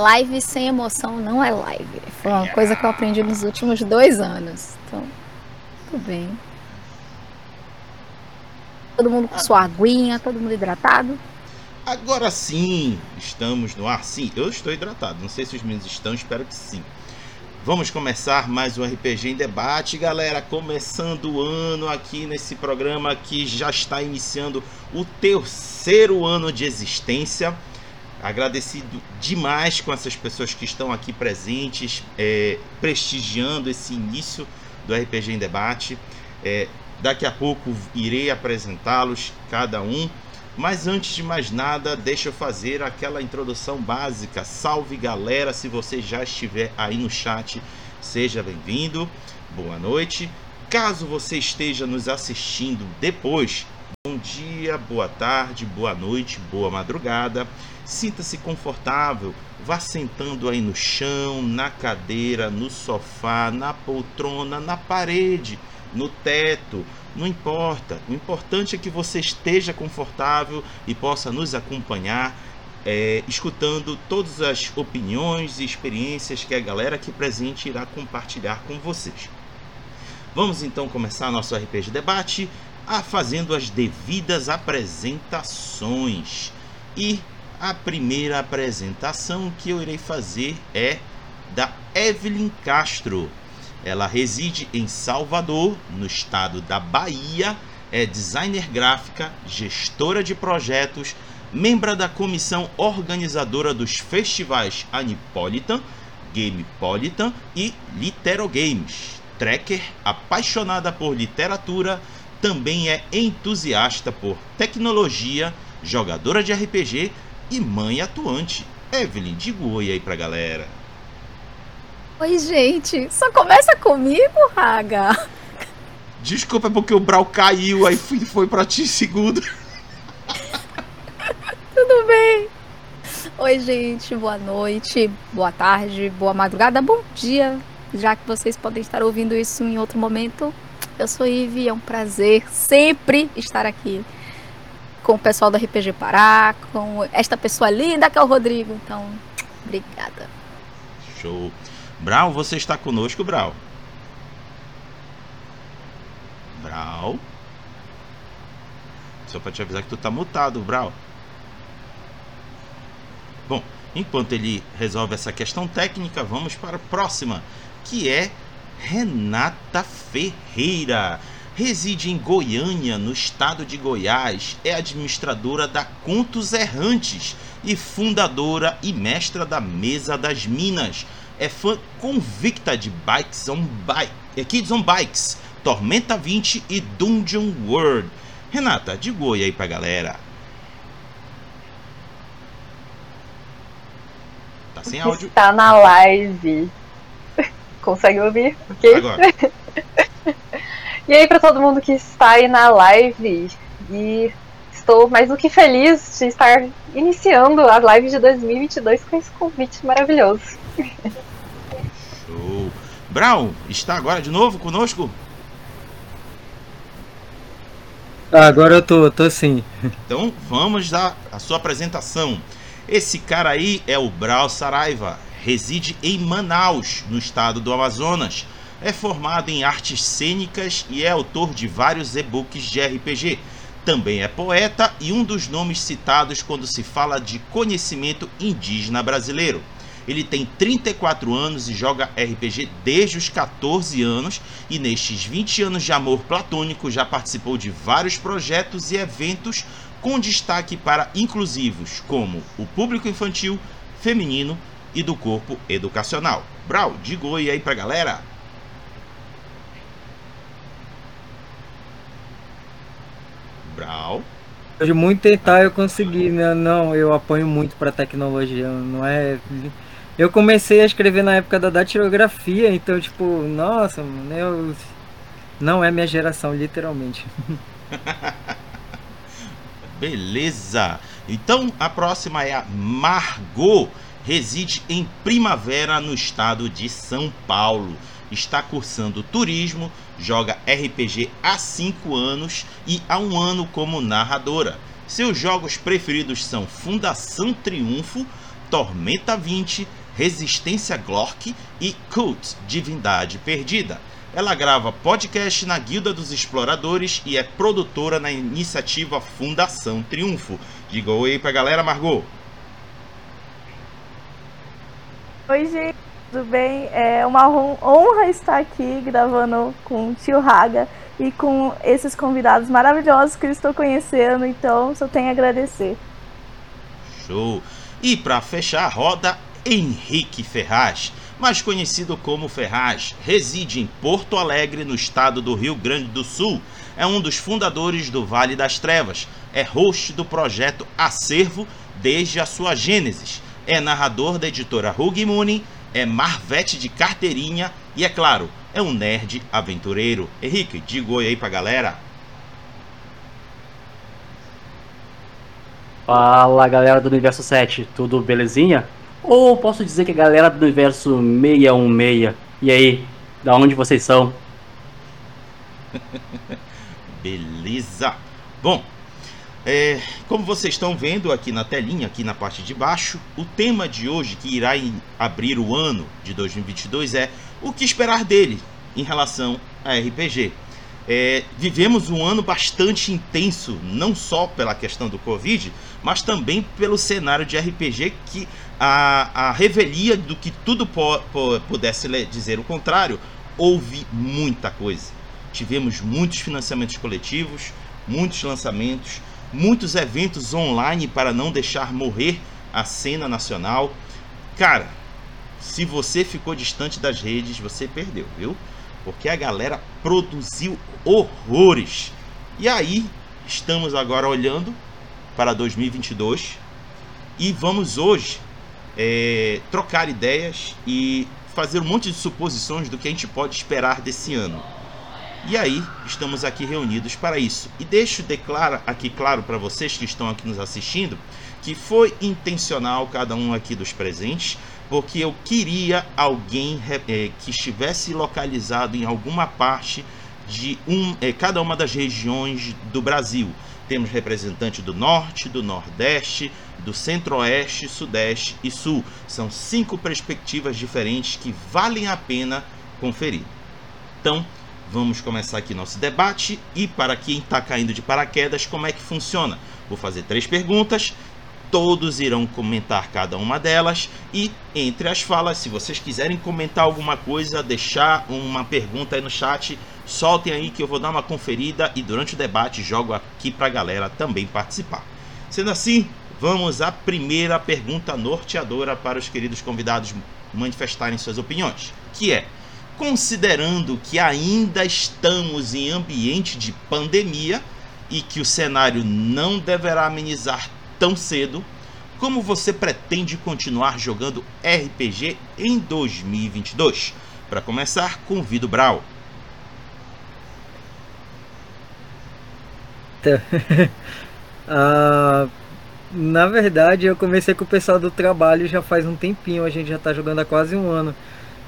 Live sem emoção não é live. Foi uma coisa que eu aprendi nos últimos dois anos. Então, tudo bem. Todo mundo com sua aguinha, todo mundo hidratado. Agora sim, estamos no ar. Sim, eu estou hidratado. Não sei se os meninos estão, espero que sim. Vamos começar mais um RPG em debate, galera. Começando o ano aqui nesse programa que já está iniciando o terceiro ano de existência. Agradecido demais com essas pessoas que estão aqui presentes, é, prestigiando esse início do RPG em debate. É, daqui a pouco irei apresentá-los, cada um. Mas antes de mais nada, deixa eu fazer aquela introdução básica. Salve galera, se você já estiver aí no chat, seja bem-vindo. Boa noite. Caso você esteja nos assistindo depois, bom dia, boa tarde, boa noite, boa madrugada. Sinta-se confortável, vá sentando aí no chão, na cadeira, no sofá, na poltrona, na parede, no teto, não importa. O importante é que você esteja confortável e possa nos acompanhar, é, escutando todas as opiniões e experiências que a galera aqui presente irá compartilhar com vocês. Vamos então começar nosso RPG debate a fazendo as devidas apresentações. E a primeira apresentação que eu irei fazer é da Evelyn Castro. Ela reside em Salvador, no estado da Bahia, é designer gráfica, gestora de projetos, membro da comissão organizadora dos festivais Anipolitan, Gamepolitan e Literogames. Tracker, apaixonada por literatura, também é entusiasta por tecnologia, jogadora de RPG e mãe atuante. Evelyn, diga oi aí pra galera. Oi, gente. Só começa comigo, Raga? Desculpa, é porque o Brau caiu, aí foi, foi pra ti segundo. Tudo bem. Oi, gente. Boa noite, boa tarde, boa madrugada, bom dia. Já que vocês podem estar ouvindo isso em outro momento, eu sou Ive, é um prazer sempre estar aqui com o pessoal do RPG Pará, com esta pessoa linda que é o Rodrigo. Então, obrigada. Show. Brau, você está conosco, Brau? Brau? Só para te avisar que tu tá mutado, Brau. Bom, enquanto ele resolve essa questão técnica, vamos para a próxima, que é Renata Ferreira reside em Goiânia, no estado de Goiás, é administradora da Contos Errantes e fundadora e mestra da Mesa das Minas. É fã convicta de Bikes on Bike, é Kids on Bikes, Tormenta 20 e Dungeon World. Renata, diga oi aí pra galera. Tá sem áudio. Está na live. Consegue ouvir? Ok? Agora. E aí para todo mundo que está aí na live e estou mais do que feliz de estar iniciando as lives de 2022 com esse convite maravilhoso. Show. Brown, está agora de novo conosco? Ah, agora eu tô, tô sim. Então vamos dar a sua apresentação. Esse cara aí é o Brau Saraiva, reside em Manaus, no estado do Amazonas. É formado em artes cênicas e é autor de vários e-books de RPG. Também é poeta e um dos nomes citados quando se fala de conhecimento indígena brasileiro. Ele tem 34 anos e joga RPG desde os 14 anos, e nestes 20 anos de amor platônico já participou de vários projetos e eventos com destaque para inclusivos, como o público infantil, feminino e do corpo educacional. Brau, diga oi aí pra galera! Brau. De muito tentar eu consegui, né? Não, eu apanho muito pra tecnologia, não é. Eu comecei a escrever na época da datilografia, então, tipo, nossa, mano, eu. Não é minha geração, literalmente. Beleza. Então a próxima é a Margot. Reside em Primavera, no estado de São Paulo. Está cursando turismo, joga RPG há 5 anos e há um ano como narradora. Seus jogos preferidos são Fundação Triunfo, Tormenta 20, Resistência Glork e Cult Divindade Perdida. Ela grava podcast na Guilda dos Exploradores e é produtora na iniciativa Fundação Triunfo. Diga oi pra galera, Margot. Oi, gente, tudo bem? É uma honra estar aqui gravando com o tio Raga e com esses convidados maravilhosos que eu estou conhecendo, então só tenho a agradecer. Show! E para fechar a roda, Henrique Ferraz, mais conhecido como Ferraz, reside em Porto Alegre, no estado do Rio Grande do Sul. É um dos fundadores do Vale das Trevas. É host do projeto Acervo desde a sua gênesis. É narrador da editora Hug Moon, é Marvete de carteirinha e, é claro, é um nerd aventureiro. Henrique, diga oi aí pra galera. Fala galera do Universo 7, tudo belezinha? Ou posso dizer que a galera do Universo 616, e aí, da onde vocês são? Beleza! Bom, é, como vocês estão vendo aqui na telinha, aqui na parte de baixo, o tema de hoje que irá abrir o ano de 2022 é o que esperar dele em relação a RPG. É, vivemos um ano bastante intenso, não só pela questão do Covid, mas também pelo cenário de RPG que a, a revelia do que tudo po, po, pudesse dizer o contrário, houve muita coisa. Tivemos muitos financiamentos coletivos, muitos lançamentos, muitos eventos online para não deixar morrer a cena nacional. Cara, se você ficou distante das redes, você perdeu, viu? Porque a galera produziu horrores. E aí, estamos agora olhando para 2022 e vamos hoje é, trocar ideias e fazer um monte de suposições do que a gente pode esperar desse ano. E aí, estamos aqui reunidos para isso. E deixo declara aqui claro para vocês que estão aqui nos assistindo que foi intencional cada um aqui dos presentes, porque eu queria alguém é, que estivesse localizado em alguma parte de um, é, cada uma das regiões do Brasil. Temos representante do norte, do nordeste, do centro-oeste, sudeste e sul. São cinco perspectivas diferentes que valem a pena conferir. Então, Vamos começar aqui nosso debate e para quem está caindo de paraquedas, como é que funciona? Vou fazer três perguntas, todos irão comentar cada uma delas e entre as falas, se vocês quiserem comentar alguma coisa, deixar uma pergunta aí no chat, soltem aí que eu vou dar uma conferida e durante o debate jogo aqui para a galera também participar. Sendo assim, vamos à primeira pergunta norteadora para os queridos convidados manifestarem suas opiniões, que é considerando que ainda estamos em ambiente de pandemia e que o cenário não deverá amenizar tão cedo, como você pretende continuar jogando RPG em 2022? Para começar, convido Brau. uh, na verdade, eu comecei com o pessoal do trabalho já faz um tempinho, a gente já está jogando há quase um ano.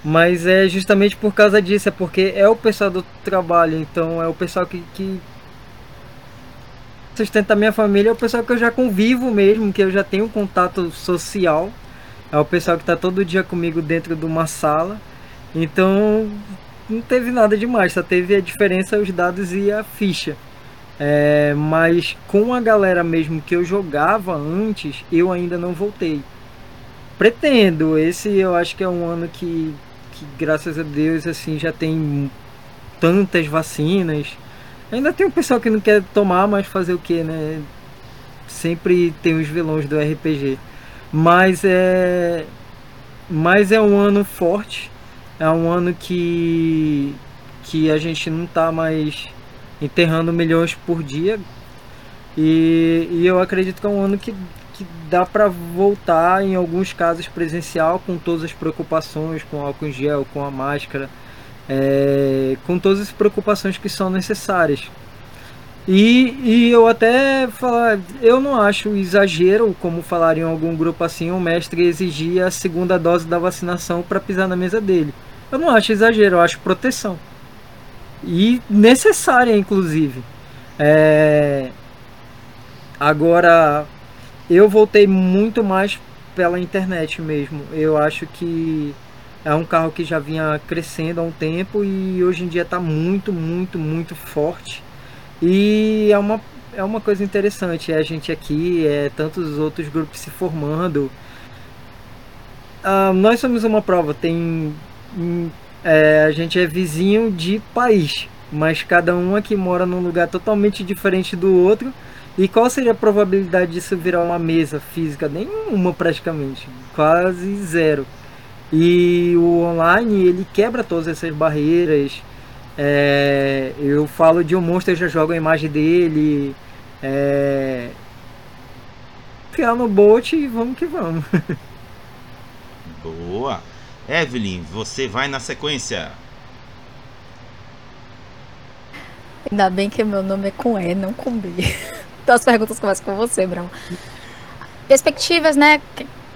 Mas é justamente por causa disso, é porque é o pessoal do trabalho, então é o pessoal que, que sustenta a minha família, é o pessoal que eu já convivo mesmo, que eu já tenho contato social. É o pessoal que está todo dia comigo dentro de uma sala. Então não teve nada demais, só teve a diferença os dados e a ficha. É, mas com a galera mesmo que eu jogava antes, eu ainda não voltei. Pretendo, esse eu acho que é um ano que que graças a Deus assim já tem tantas vacinas. Ainda tem um pessoal que não quer tomar, mas fazer o que, né? Sempre tem os vilões do RPG. Mas é mas é um ano forte. É um ano que que a gente não tá mais enterrando milhões por dia. E, e eu acredito que é um ano que que dá para voltar em alguns casos presencial com todas as preocupações, com álcool em gel, com a máscara, é, com todas as preocupações que são necessárias. E, e eu até falar, eu não acho exagero, como falaram em algum grupo assim, o mestre exigir a segunda dose da vacinação para pisar na mesa dele. Eu não acho exagero, eu acho proteção. E necessária, inclusive. É... Agora, eu voltei muito mais pela internet mesmo. Eu acho que é um carro que já vinha crescendo há um tempo e hoje em dia está muito, muito, muito forte. E é uma, é uma coisa interessante, é a gente aqui, é tantos outros grupos se formando. Uh, nós somos uma prova, tem. Hum, é, a gente é vizinho de país, mas cada um aqui mora num lugar totalmente diferente do outro. E qual seria a probabilidade disso virar uma mesa física? Nenhuma praticamente, quase zero. E o online ele quebra todas essas barreiras. É, eu falo de um monstro, eu já jogo a imagem dele. É, ficar no bote e vamos que vamos. Boa! Evelyn, você vai na sequência. Ainda bem que meu nome é com E, não com B. Então as perguntas começam com você, Brão. Perspectivas, né?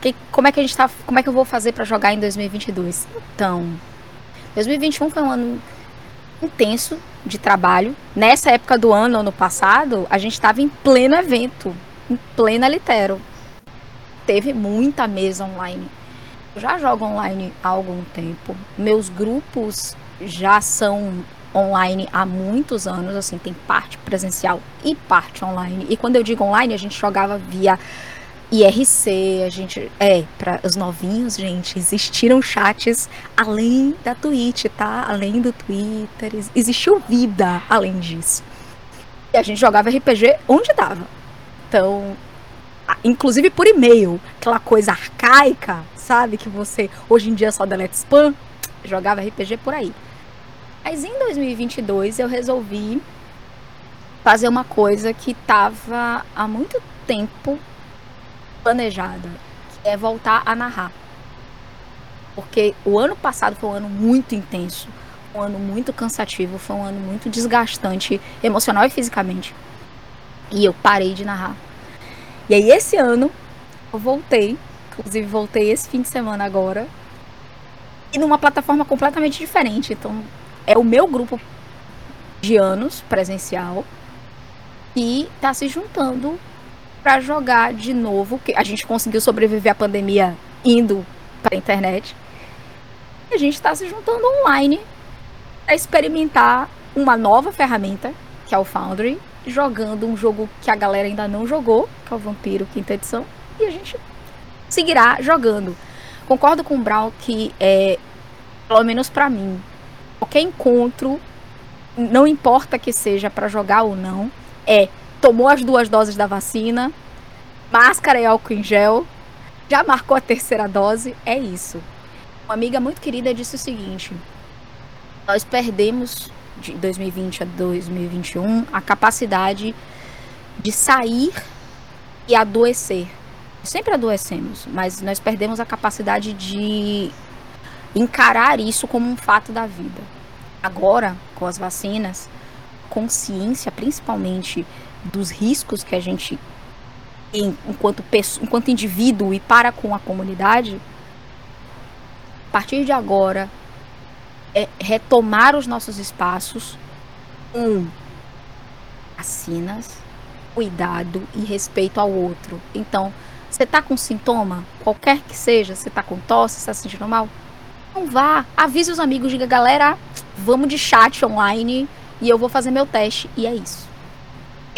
Que, como é que a gente tá, como é que eu vou fazer para jogar em 2022? Então, 2021 foi um ano intenso de trabalho. Nessa época do ano, ano passado, a gente estava em pleno evento, em plena litero. Teve muita mesa online. Eu já jogo online há algum tempo. Meus grupos já são online há muitos anos, assim, tem parte presencial e parte online. E quando eu digo online, a gente jogava via IRC, a gente. É, para os novinhos, gente, existiram chats além da Twitch, tá? Além do Twitter. Existiu vida além disso. E a gente jogava RPG onde dava. Então, inclusive por e-mail, aquela coisa arcaica, sabe? Que você hoje em dia só deleta spam. Jogava RPG por aí. Mas em 2022 eu resolvi fazer uma coisa que estava há muito tempo planejada, que é voltar a narrar. Porque o ano passado foi um ano muito intenso, um ano muito cansativo, foi um ano muito desgastante emocional e fisicamente. E eu parei de narrar. E aí esse ano eu voltei, inclusive voltei esse fim de semana agora, e numa plataforma completamente diferente. Então é o meu grupo de anos presencial e tá se juntando para jogar de novo, que a gente conseguiu sobreviver à pandemia indo para a internet. A gente está se juntando online para experimentar uma nova ferramenta, que é o Foundry, jogando um jogo que a galera ainda não jogou, que é o Vampiro Quinta Edição, e a gente seguirá jogando. Concordo com o Brown que é, pelo menos para mim, qualquer encontro, não importa que seja para jogar ou não, é tomou as duas doses da vacina, máscara e álcool em gel, já marcou a terceira dose, é isso. Uma amiga muito querida disse o seguinte: nós perdemos de 2020 a 2021 a capacidade de sair e adoecer. Sempre adoecemos, mas nós perdemos a capacidade de encarar isso como um fato da vida. Agora, com as vacinas, consciência principalmente dos riscos que a gente tem enquanto, enquanto indivíduo e para com a comunidade, a partir de agora, é retomar os nossos espaços com vacinas, cuidado e respeito ao outro. Então, você está com sintoma, qualquer que seja, você está com tosse, está se sentindo mal, não vá, avise os amigos, diga, galera, vamos de chat online e eu vou fazer meu teste. E é isso.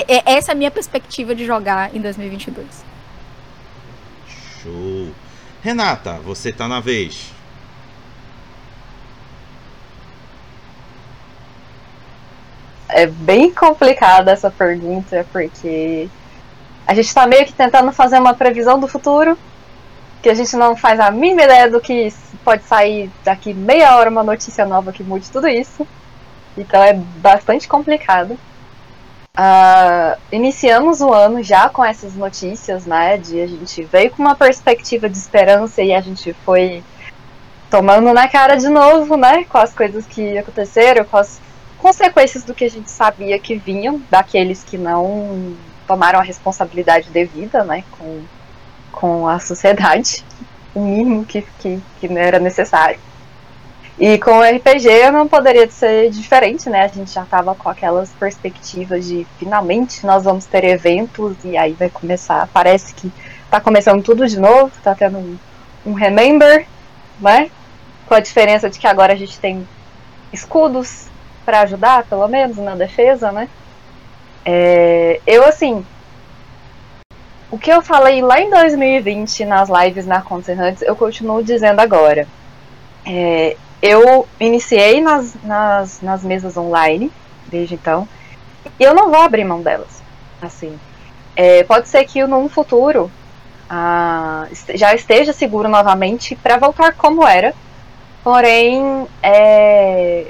É, essa é a minha perspectiva de jogar em 2022. Show. Renata, você tá na vez. É bem complicada essa pergunta, porque a gente tá meio que tentando fazer uma previsão do futuro, que a gente não faz a mínima ideia do que pode sair daqui meia hora uma notícia nova que mude tudo isso. Então é bastante complicado. Uh, iniciamos o ano já com essas notícias, né? De a gente veio com uma perspectiva de esperança e a gente foi tomando na cara de novo, né? Com as coisas que aconteceram, com as consequências do que a gente sabia que vinham daqueles que não tomaram a responsabilidade devida, né? Com com a sociedade, o mínimo que, que, que era necessário. E com o RPG não poderia ser diferente, né? A gente já estava com aquelas perspectivas de finalmente nós vamos ter eventos e aí vai começar. Parece que tá começando tudo de novo, tá tendo um, um remember, né? Com a diferença de que agora a gente tem escudos para ajudar, pelo menos, na defesa, né? É, eu, assim, o que eu falei lá em 2020 nas lives na Content Hunts, eu continuo dizendo agora. É, eu iniciei nas, nas, nas mesas online, desde então, e eu não vou abrir mão delas. Assim, é, pode ser que num futuro já esteja seguro novamente para voltar como era, porém é,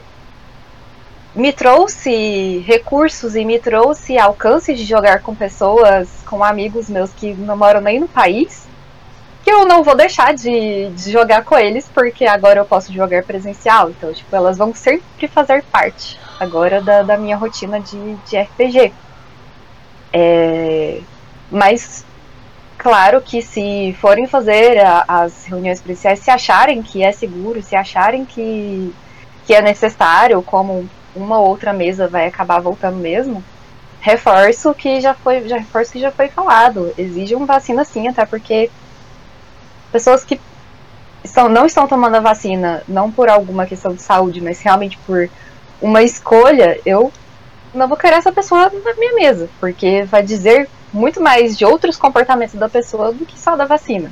me trouxe recursos e me trouxe alcance de jogar com pessoas, com amigos meus que não moram nem no país, que eu não vou deixar de, de jogar com eles, porque agora eu posso jogar presencial. Então, tipo, elas vão sempre fazer parte agora da, da minha rotina de, de RPG. É, mas, claro que se forem fazer a, as reuniões presenciais, se acharem que é seguro, se acharem que, que é necessário, como uma ou outra mesa vai acabar voltando mesmo, reforço que já foi, já reforço que já foi falado. Exige uma vacina sim, até porque pessoas que estão, não estão tomando a vacina, não por alguma questão de saúde, mas realmente por uma escolha, eu não vou querer essa pessoa na minha mesa, porque vai dizer muito mais de outros comportamentos da pessoa do que só da vacina.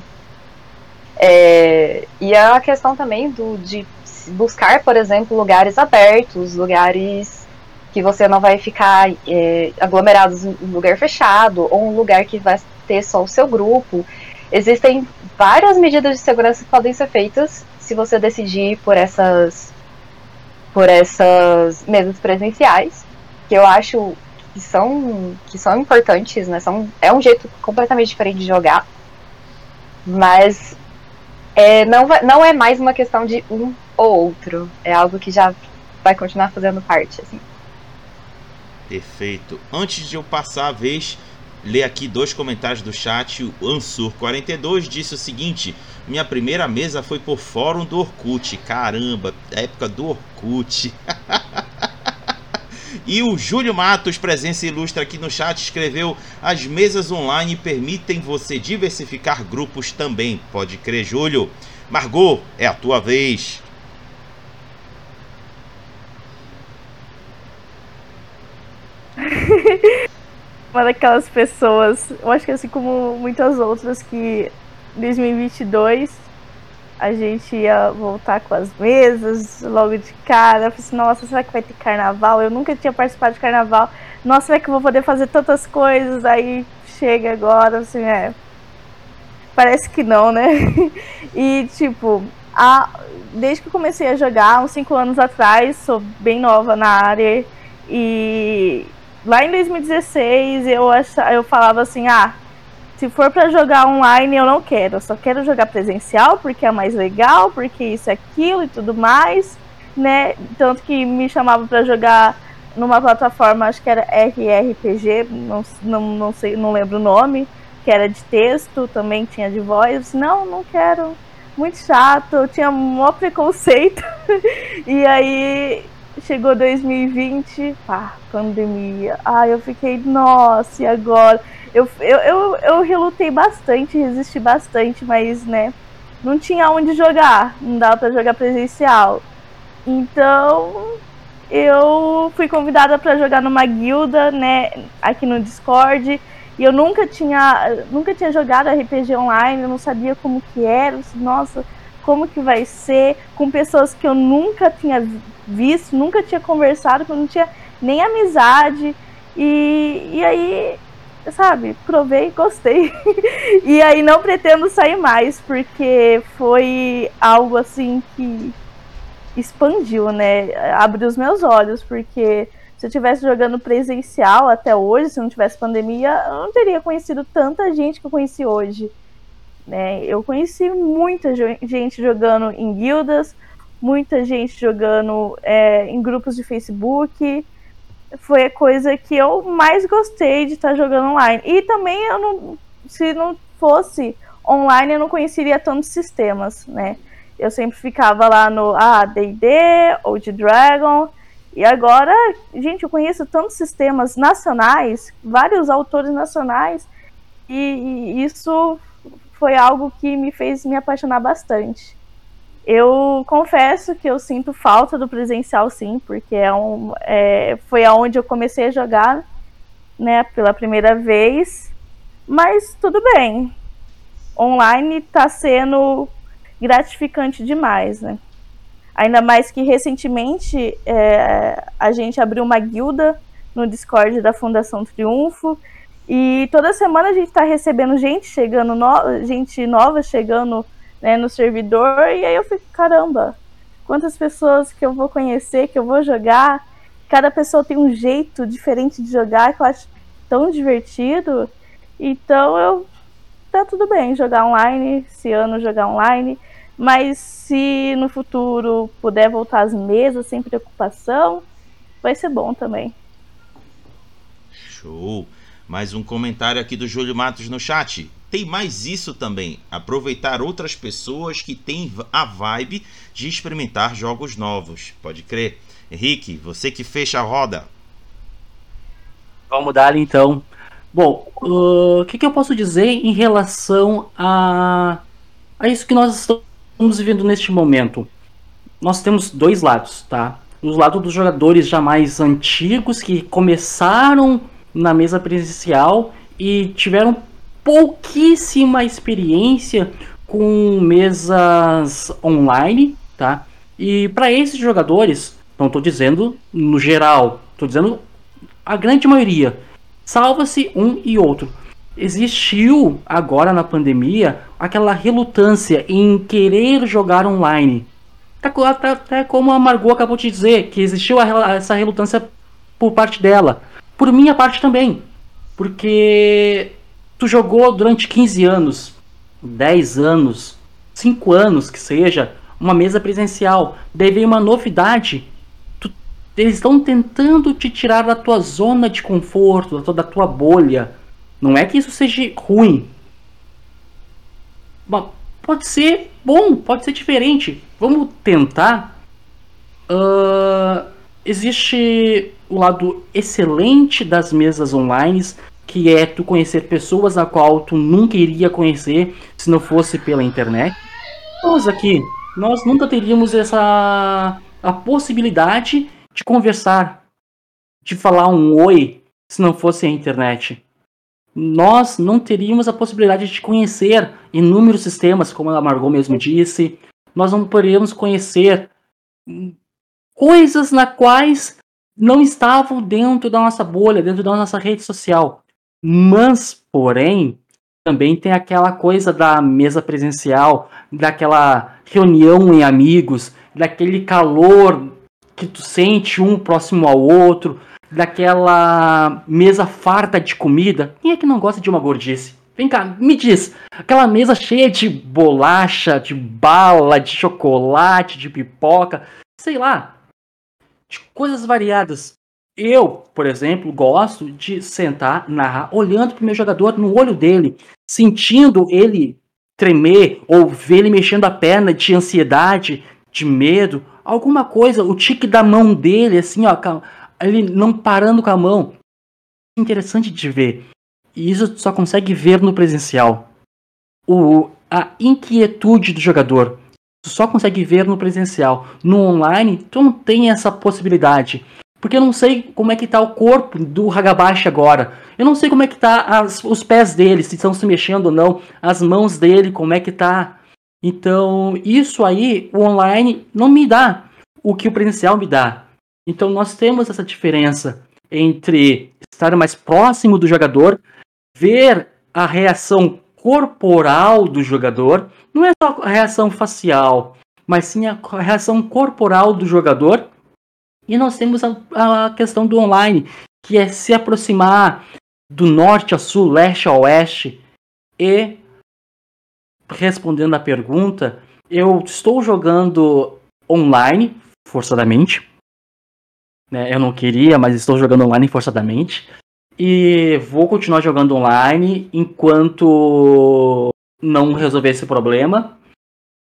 É, e a questão também do, de buscar, por exemplo, lugares abertos, lugares que você não vai ficar é, aglomerados em lugar fechado, ou um lugar que vai ter só o seu grupo. Existem várias medidas de segurança que podem ser feitas se você decidir por essas por essas mesas presenciais, que eu acho que são que são importantes, né? São, é um jeito completamente diferente de jogar, mas é, não, não é mais uma questão de um ou outro. É algo que já vai continuar fazendo parte, assim. Perfeito. Antes de eu passar a vez, ler aqui dois comentários do chat. O Ansur42 disse o seguinte: Minha primeira mesa foi por fórum do Orkut. Caramba, época do Orkut. e o Júlio Matos, presença ilustre aqui no chat, escreveu: As mesas online permitem você diversificar grupos também. Pode crer, Júlio. Margot, é a tua vez. uma daquelas pessoas, eu acho que assim como muitas outras, que em 2022 a gente ia voltar com as mesas logo de cara. Eu falei assim, nossa, será que vai ter carnaval? Eu nunca tinha participado de carnaval. Nossa, será que eu vou poder fazer tantas coisas? Aí chega agora, assim, é. Parece que não, né? e tipo, a, desde que eu comecei a jogar, uns 5 anos atrás, sou bem nova na área e lá em 2016 eu, achava, eu falava assim, ah, se for para jogar online eu não quero, eu só quero jogar presencial porque é mais legal, porque isso, aquilo e tudo mais, né? Tanto que me chamava para jogar numa plataforma, acho que era RRPG, não, não, não sei, não lembro o nome, que era de texto, também tinha de voz. Não, não quero. Muito chato, eu tinha um maior preconceito. e aí chegou 2020, pá, pandemia. Ai, eu fiquei, nossa, e agora? Eu, eu, eu, eu relutei bastante, resisti bastante, mas, né, não tinha onde jogar, não dava para jogar presencial. Então, eu fui convidada para jogar numa guilda, né, aqui no Discord. E eu nunca tinha, nunca tinha jogado RPG online, eu não sabia como que era. Nossa, como que vai ser com pessoas que eu nunca tinha visto, nunca tinha conversado, que eu não tinha nem amizade. E, e aí, sabe, provei, gostei. e aí não pretendo sair mais, porque foi algo assim que expandiu, né? Abriu os meus olhos, porque se eu tivesse jogando presencial até hoje, se não tivesse pandemia, eu não teria conhecido tanta gente que eu conheci hoje. Né? Eu conheci muita gente jogando em guildas, muita gente jogando é, em grupos de Facebook. Foi a coisa que eu mais gostei de estar jogando online. E também eu não, se não fosse online, eu não conheceria tantos sistemas, né? Eu sempre ficava lá no ah, ou de Dragon. E agora, gente, eu conheço tantos sistemas nacionais, vários autores nacionais, e, e isso foi algo que me fez me apaixonar bastante. Eu confesso que eu sinto falta do presencial, sim, porque é um, é, foi aonde eu comecei a jogar, né, pela primeira vez. Mas tudo bem. Online está sendo gratificante demais, né? Ainda mais que recentemente é, a gente abriu uma guilda no Discord da Fundação Triunfo e toda semana a gente está recebendo gente chegando, no, gente nova chegando né, no servidor, e aí eu fico, caramba, quantas pessoas que eu vou conhecer, que eu vou jogar. Cada pessoa tem um jeito diferente de jogar que eu acho tão divertido. Então eu tá tudo bem jogar online, esse ano jogar online, mas se no futuro puder voltar às mesas sem preocupação, vai ser bom também. Show! Mais um comentário aqui do Júlio Matos no chat. Tem mais isso também, aproveitar outras pessoas que têm a vibe de experimentar jogos novos. Pode crer. Henrique, você que fecha a roda. Vamos dar então. Bom, o uh, que, que, eu posso dizer em relação a, a isso que nós estamos vivendo neste momento? Nós temos dois lados, tá? O lado dos jogadores já mais antigos que começaram na mesa presencial e tiveram pouquíssima experiência com mesas online, tá? E para esses jogadores, não estou dizendo no geral, estou dizendo a grande maioria, salva-se um e outro. Existiu agora na pandemia aquela relutância em querer jogar online. Até, até como a Margot acabou de dizer, que existiu essa relutância por parte dela. Por minha parte também. Porque tu jogou durante 15 anos, 10 anos, 5 anos que seja, uma mesa presencial. Daí vem uma novidade. Tu, eles estão tentando te tirar da tua zona de conforto, da tua, da tua bolha. Não é que isso seja ruim. Bom, pode ser bom, pode ser diferente. Vamos tentar. Uh, existe o lado excelente das mesas online, que é tu conhecer pessoas a qual tu nunca iria conhecer se não fosse pela internet. Nós aqui, nós nunca teríamos essa a possibilidade de conversar, de falar um oi se não fosse a internet. Nós não teríamos a possibilidade de conhecer inúmeros sistemas, como a Margot mesmo disse. Nós não poderíamos conhecer coisas na quais não estavam dentro da nossa bolha, dentro da nossa rede social. Mas, porém, também tem aquela coisa da mesa presencial, daquela reunião em amigos, daquele calor que tu sente um próximo ao outro, daquela mesa farta de comida. Quem é que não gosta de uma gordice? Vem cá, me diz, aquela mesa cheia de bolacha, de bala, de chocolate, de pipoca, sei lá, de coisas variadas. Eu, por exemplo, gosto de sentar, narrar, olhando para o meu jogador no olho dele, sentindo ele tremer ou ver ele mexendo a perna de ansiedade, de medo, alguma coisa, o tique da mão dele, assim, ó, ele não parando com a mão. Interessante de ver. E isso só consegue ver no presencial. O, a inquietude do jogador. Tu só consegue ver no presencial. No online, tu não tem essa possibilidade. Porque eu não sei como é que tá o corpo do Hagabashi agora. Eu não sei como é que tá as, os pés dele, se estão se mexendo ou não. As mãos dele, como é que tá. Então, isso aí, o online não me dá o que o presencial me dá. Então, nós temos essa diferença entre estar mais próximo do jogador, ver a reação corporal do jogador não é só a reação facial, mas sim a reação corporal do jogador. E nós temos a, a questão do online, que é se aproximar do norte a sul, leste a oeste. E, respondendo à pergunta, eu estou jogando online, forçadamente. Né? Eu não queria, mas estou jogando online forçadamente. E vou continuar jogando online enquanto não resolver esse problema.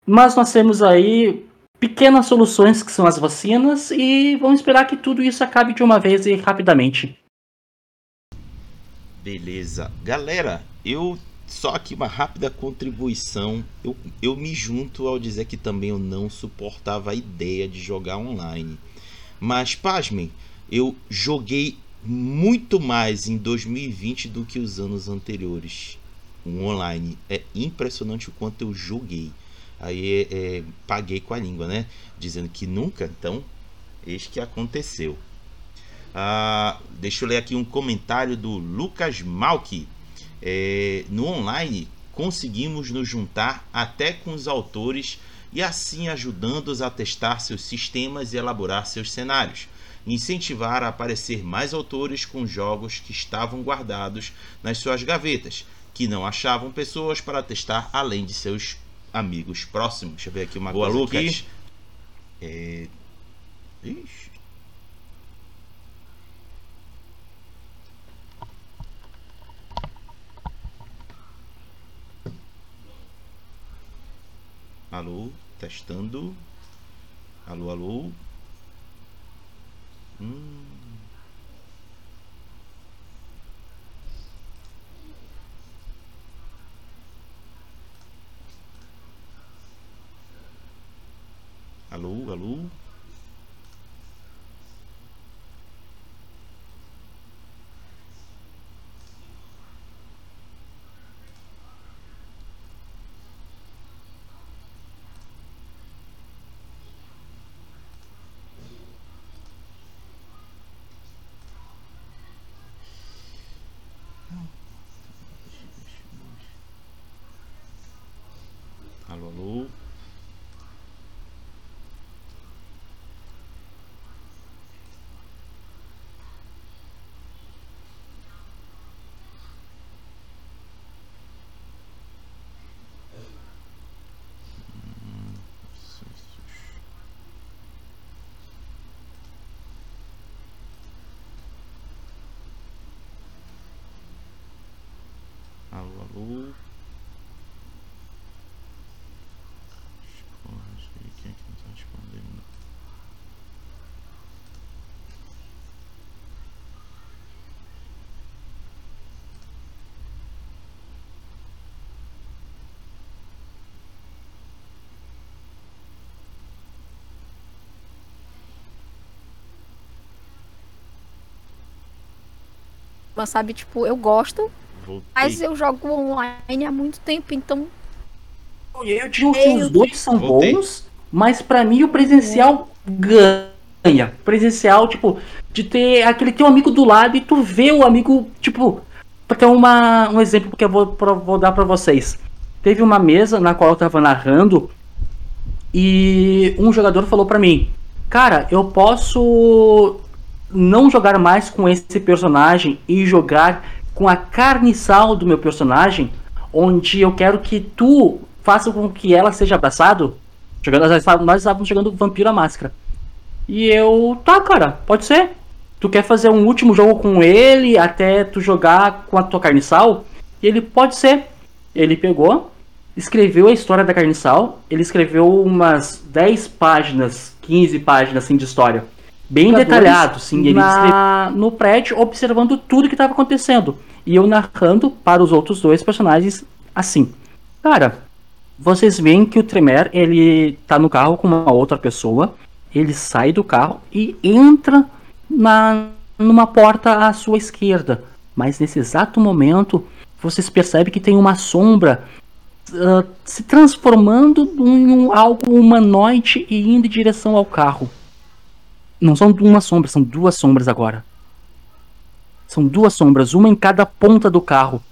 Mas nós temos aí pequenas soluções que são as vacinas e vamos esperar que tudo isso acabe de uma vez e rapidamente. Beleza. Galera, eu só aqui uma rápida contribuição. Eu, eu me junto ao dizer que também eu não suportava a ideia de jogar online. Mas, pasmem, eu joguei muito mais em 2020 do que os anos anteriores. Um online. É impressionante o quanto eu joguei. Aí é, é, paguei com a língua, né? Dizendo que nunca, então, eis que aconteceu. Ah, deixa eu ler aqui um comentário do Lucas Malki. É, no online, conseguimos nos juntar até com os autores e assim ajudando-os a testar seus sistemas e elaborar seus cenários. Incentivar a aparecer mais autores com jogos que estavam guardados nas suas gavetas, que não achavam pessoas para testar além de seus amigos próximos. Deixa eu ver aqui uma Boa, coisa Lucas. Aqui. É... Ixi. Alô, testando. Alô, alô. Hum. Alô, alô. Alô, Quem é que não? Mas sabe, tipo, eu gosto, Voltei. mas eu jogo online há muito tempo, então Eu digo que os dois são Voltei. bons, mas pra mim o presencial ganha. Presencial, tipo, de ter aquele teu amigo do lado e tu vê o amigo, tipo, pra ter uma, um exemplo que eu vou, pra- vou dar pra vocês. Teve uma mesa na qual eu tava narrando e um jogador falou pra mim: Cara, eu posso não jogar mais com esse personagem e jogar com a carniçal do meu personagem, onde eu quero que tu faça com que ela seja abraçado. Jogando, nós estávamos- jogando Vampiro à Máscara. E eu, tá, cara, pode ser. Tu quer fazer um último jogo com ele até tu jogar com a tua carniçal? E ele, pode ser. Ele pegou, escreveu a história da carniçal. Ele escreveu umas 10 páginas, 15 páginas assim de história. Bem detalhado, sim. Ele na- no prédio, observando tudo que estava acontecendo. E eu narrando para os outros dois personagens assim. Cara, vocês veem que o Tremer, ele tá no carro com uma outra pessoa. Ele sai do carro e entra na numa porta à sua esquerda. Mas nesse exato momento, vocês percebem que tem uma sombra ah, se transformando em um- algo humanoide e indo em direção ao carro. Não são uma sombra, são duas sombras agora. São duas sombras, uma em cada ponta do carro.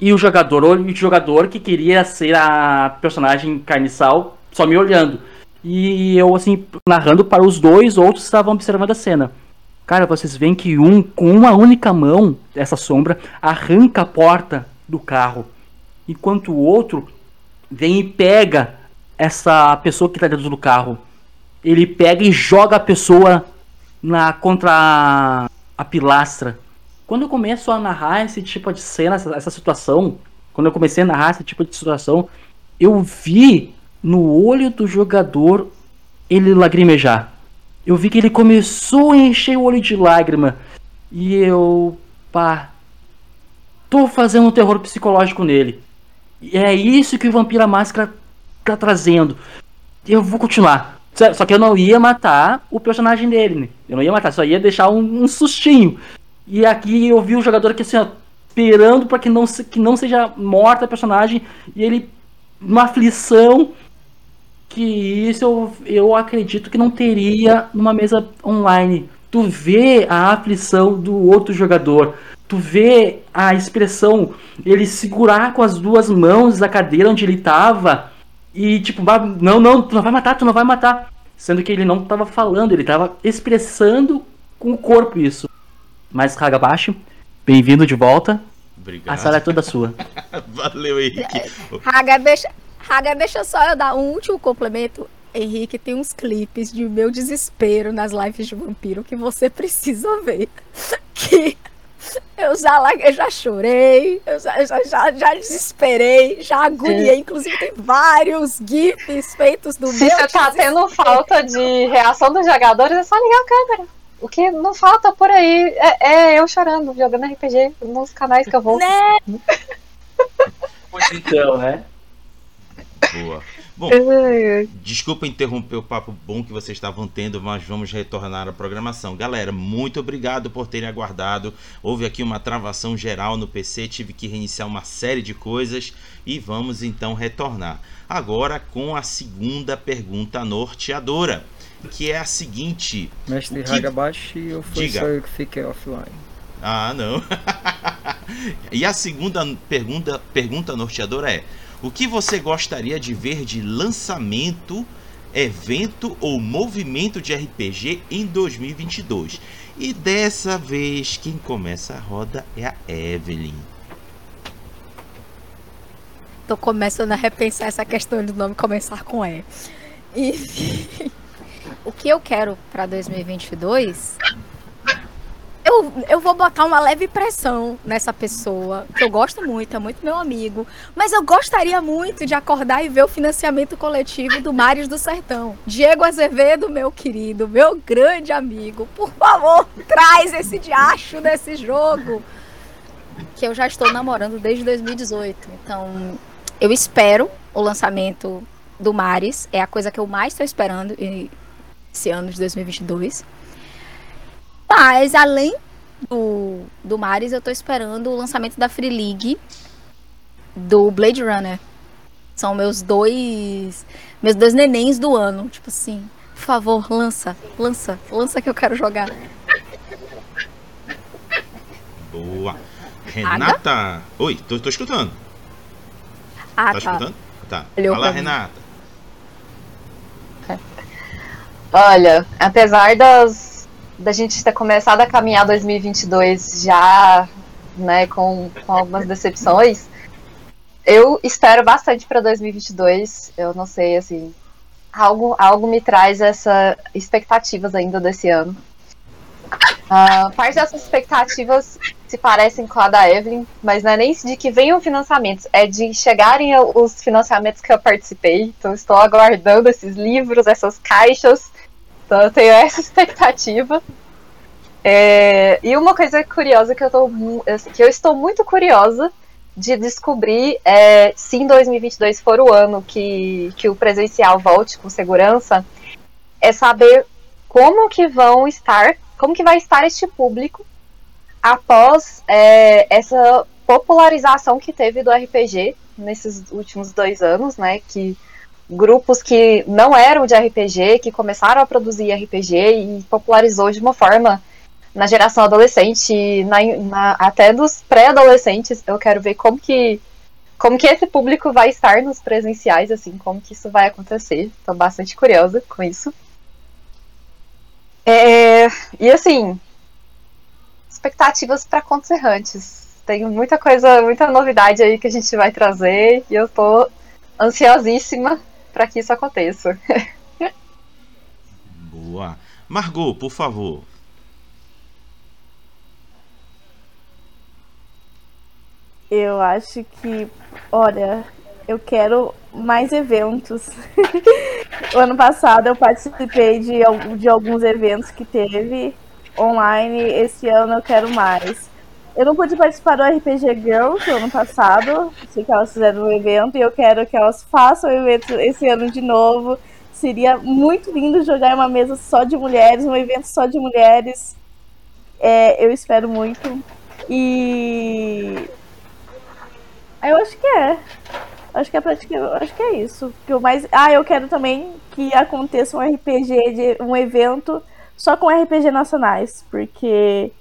E o jogador, o jogador que queria ser a personagem carniçal, só me olhando. E eu, assim, narrando para os dois, outros estavam observando a cena. Cara, vocês veem que um, com uma única mão, essa sombra, arranca a porta do carro. Enquanto o outro vem e pega essa pessoa que está dentro do carro. Ele pega e joga a pessoa na contra a, a pilastra. Quando eu começo a narrar esse tipo de cena, essa, essa situação, quando eu comecei a narrar esse tipo de situação, eu vi no olho do jogador ele lagrimejar. Eu vi que ele começou a encher o olho de lágrima. E eu. pá. tô fazendo um terror psicológico nele. E é isso que o Vampira Máscara tá trazendo. Eu vou continuar. Só que eu não ia matar o personagem dele, né? Eu não ia matar, só ia deixar um, um sustinho. E aqui eu vi o jogador aqui assim, ó, esperando para que não, que não seja morta a personagem. E ele, uma aflição que isso eu, eu acredito que não teria numa mesa online. Tu vê a aflição do outro jogador. Tu vê a expressão, ele segurar com as duas mãos a cadeira onde ele tava e tipo, não, não, tu não vai matar, tu não vai matar. Sendo que ele não tava falando, ele tava expressando com o corpo isso. Mas Hagabashi, bem-vindo de volta. Obrigado. A sala é toda sua. Valeu, Henrique. Haga, deixa, Haga, deixa só eu dar um último complemento. Henrique, tem uns clipes de meu desespero nas lives de vampiro que você precisa ver. Que eu já, eu já chorei, eu já, já, já, já desesperei, já agoniei. Inclusive, tem vários GIFs feitos do Se meu. Se você tá tendo falta de reação dos jogadores, é só ligar a câmera. O que não falta por aí é, é eu chorando, jogando RPG nos canais que eu vou. Né? Pois então, né? Boa. Bom, desculpa interromper o papo bom que vocês estavam tendo, mas vamos retornar à programação. Galera, muito obrigado por terem aguardado. Houve aqui uma travação geral no PC, tive que reiniciar uma série de coisas e vamos então retornar. Agora com a segunda pergunta norteadora, que é a seguinte: Mestre que... Hagabashi ou foi Diga. só eu que fiquei offline? Ah, não. e a segunda pergunta, pergunta norteadora é: o que você gostaria de ver de lançamento, evento ou movimento de RPG em 2022? E dessa vez quem começa a roda é a Evelyn. Tô começando a repensar essa questão do nome começar com E. E o que eu quero para 2022 eu, eu vou botar uma leve pressão nessa pessoa, que eu gosto muito, é muito meu amigo. Mas eu gostaria muito de acordar e ver o financiamento coletivo do Mares do Sertão. Diego Azevedo, meu querido, meu grande amigo, por favor, traz esse diacho desse jogo. Que eu já estou namorando desde 2018. Então, eu espero o lançamento do Mares. É a coisa que eu mais estou esperando esse ano de 2022. Mas além do, do Mares, eu tô esperando o lançamento da Free League do Blade Runner. São meus dois. Meus dois nenéns do ano. Tipo assim, por favor, lança, lança, lança que eu quero jogar. Boa. Renata. Aga? Oi, tô, tô escutando. Ah, tá, tá. escutando? Tá. Olhou Fala. Renata. Olha, apesar das, da gente ter começado a caminhar 2022 já, né, com, com algumas decepções, eu espero bastante para 2022. Eu não sei, assim, algo, algo me traz essa expectativas ainda desse ano. Uh, parte dessas expectativas se parecem com a da Evelyn, mas não é nem de que venham financiamentos, é de chegarem os financiamentos que eu participei. Então, estou aguardando esses livros, essas caixas. Então, eu tenho essa expectativa. É, e uma coisa curiosa que eu, tô, que eu estou muito curiosa de descobrir é, se em 2022 for o ano que, que o presencial volte com segurança, é saber como que vão estar, como que vai estar este público após é, essa popularização que teve do RPG nesses últimos dois anos, né? Que grupos que não eram de RPG, que começaram a produzir RPG e popularizou de uma forma na geração adolescente, na, na, até dos pré-adolescentes. Eu quero ver como que como que esse público vai estar nos presenciais, assim, como que isso vai acontecer. Estou bastante curiosa com isso. É, e assim, expectativas para contos errantes. Tem muita coisa, muita novidade aí que a gente vai trazer e eu tô ansiosíssima para que isso aconteça. Boa. Margot, por favor. Eu acho que, olha, eu quero mais eventos. o ano passado eu participei de, de alguns eventos que teve online, esse ano eu quero mais. Eu não pude participar do RPG Girls ano passado. Sei que elas fizeram um evento e eu quero que elas façam o evento esse ano de novo. Seria muito lindo jogar em uma mesa só de mulheres, um evento só de mulheres. É, eu espero muito. E. Eu acho que é. Acho que é praticamente. Acho que é isso. Que eu mais... Ah, eu quero também que aconteça um RPG de um evento só com RPG nacionais. Porque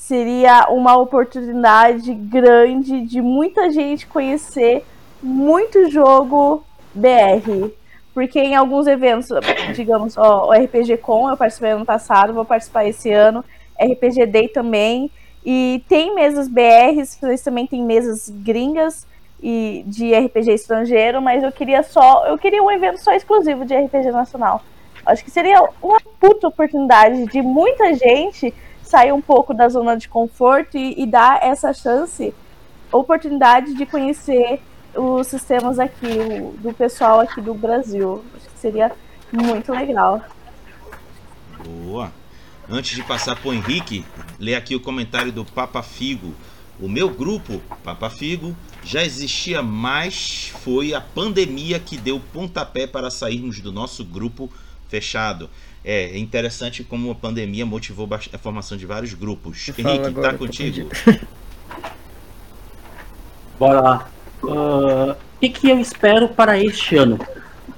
seria uma oportunidade grande de muita gente conhecer muito jogo BR. Porque em alguns eventos, digamos, ó, o RPG Com eu participei ano passado, vou participar esse ano, RPG Day também. E tem mesas BRs, vocês também tem mesas gringas e de RPG estrangeiro, mas eu queria só, eu queria um evento só exclusivo de RPG nacional. Acho que seria uma puta oportunidade de muita gente sair um pouco da zona de conforto e, e dar essa chance, oportunidade de conhecer os sistemas aqui, o, do pessoal aqui do Brasil. Acho que seria muito legal. Boa. Antes de passar para o Henrique, ler aqui o comentário do Papa Figo. O meu grupo, Papa Figo, já existia, mas foi a pandemia que deu pontapé para sairmos do nosso grupo fechado. É interessante como a pandemia motivou a formação de vários grupos. Henrique, tá contigo? Bora lá. Uh, o que, que eu espero para este ano?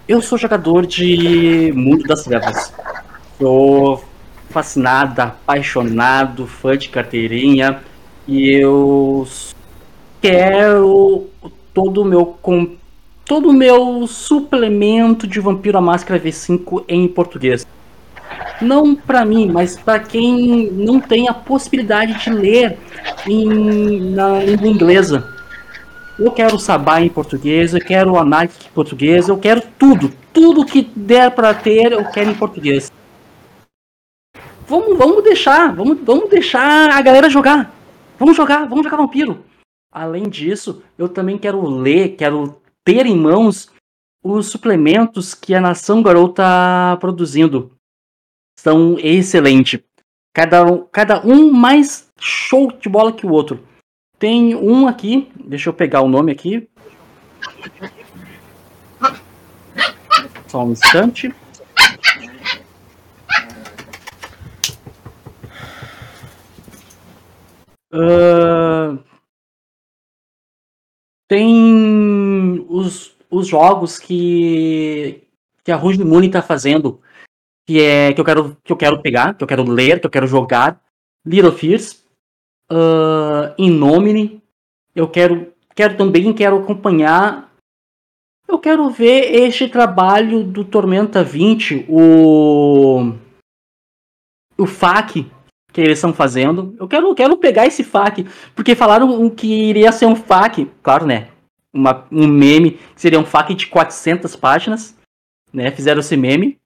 Eu sou jogador de Mundo das Trevas. Sou fascinado, apaixonado, fã de carteirinha. E eu quero todo o meu com todo o meu suplemento de Vampiro à Máscara V5 em português. Não para mim, mas para quem não tem a possibilidade de ler em, na língua inglesa. Eu quero Sabá em português, eu quero Anarch em português, eu quero tudo. Tudo que der para ter, eu quero em português. Vamos, vamos deixar, vamos, vamos deixar a galera jogar. Vamos jogar, vamos jogar vampiro. Além disso, eu também quero ler, quero ter em mãos os suplementos que a Nação Garou está produzindo. São excelentes. Cada, cada um mais show de bola que o outro. Tem um aqui, deixa eu pegar o nome aqui. Só um instante. Uh, tem os, os jogos que, que a Rouge Moon está fazendo, que é que eu quero que eu quero pegar, que eu quero ler, que eu quero jogar. Little Fears, uh, Innomine. Eu quero quero também quero acompanhar. Eu quero ver este trabalho do Tormenta 20, o o FAQ que eles estão fazendo. Eu quero, quero pegar esse FAQ, porque falaram que iria ser um FAQ, claro, né? Uma, um meme, seria um FAQ de 400 páginas, né? Fizeram esse meme,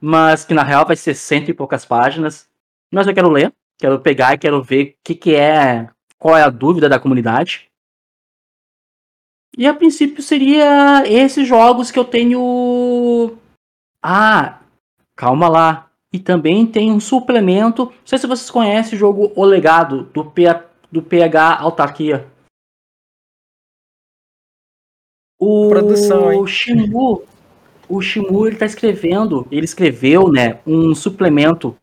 mas que na real vai ser cento e poucas páginas. Mas eu quero ler, quero pegar e quero ver o que, que é, qual é a dúvida da comunidade. E a princípio seria esses jogos que eu tenho. Ah, calma lá. E também tem um suplemento. Não sei se vocês conhecem o jogo O Legado, do, P, do PH Autarquia. O Produção, hein? Shimu, o Shimu ele tá escrevendo, ele escreveu, né, um suplemento,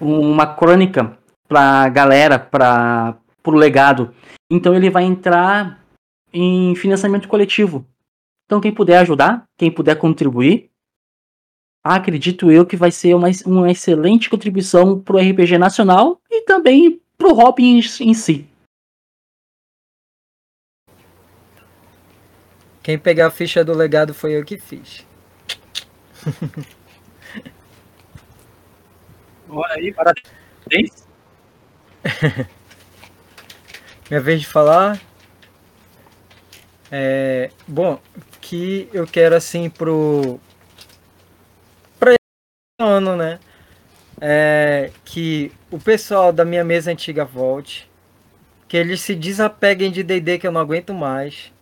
uma crônica pra galera, para pro legado. Então ele vai entrar em financiamento coletivo. Então quem puder ajudar, quem puder contribuir, acredito eu que vai ser uma, uma excelente contribuição para o RPG nacional e também para o hobby em, em, si. Quem pegar a ficha do legado foi eu que fiz. Olha aí, parabéns. Minha vez de falar. É, bom, que eu quero assim pro ano, né? É, que o pessoal da minha mesa antiga volte, que eles se desapeguem de D&D que eu não aguento mais,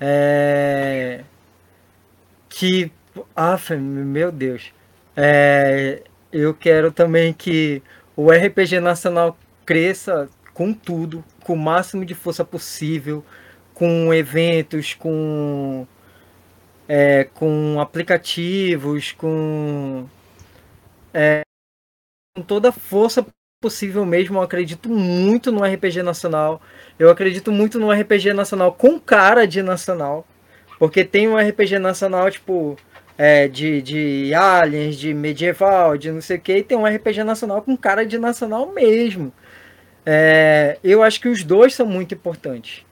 é, que, ah, meu Deus, é, eu quero também que o RPG nacional cresça com tudo, com o máximo de força possível, com eventos, com, é, com aplicativos, com, é, com toda a força possível mesmo. Eu acredito muito no RPG nacional. Eu acredito muito no RPG nacional com cara de nacional. Porque tem um RPG nacional, tipo, é, de, de aliens, de medieval, de não sei o que, e tem um RPG nacional com cara de nacional mesmo. É, eu acho que os dois são muito importantes.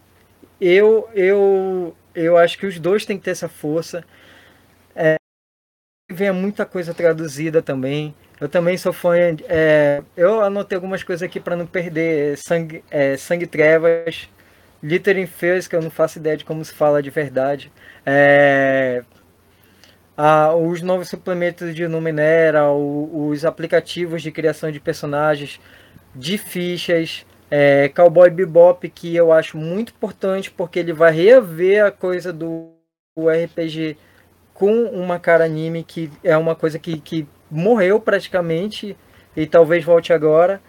Eu, eu, eu acho que os dois têm que ter essa força. É, vem muita coisa traduzida também. Eu também sou fã. É, eu anotei algumas coisas aqui para não perder. Sangue, é, Sangue Trevas, Littering Fears, que eu não faço ideia de como se fala de verdade. É, a, os novos suplementos de Numenera, o, os aplicativos de criação de personagens de fichas, é, Cowboy Bebop, que eu acho muito importante porque ele vai rever a coisa do RPG com uma cara anime, que é uma coisa que, que morreu praticamente e talvez volte agora.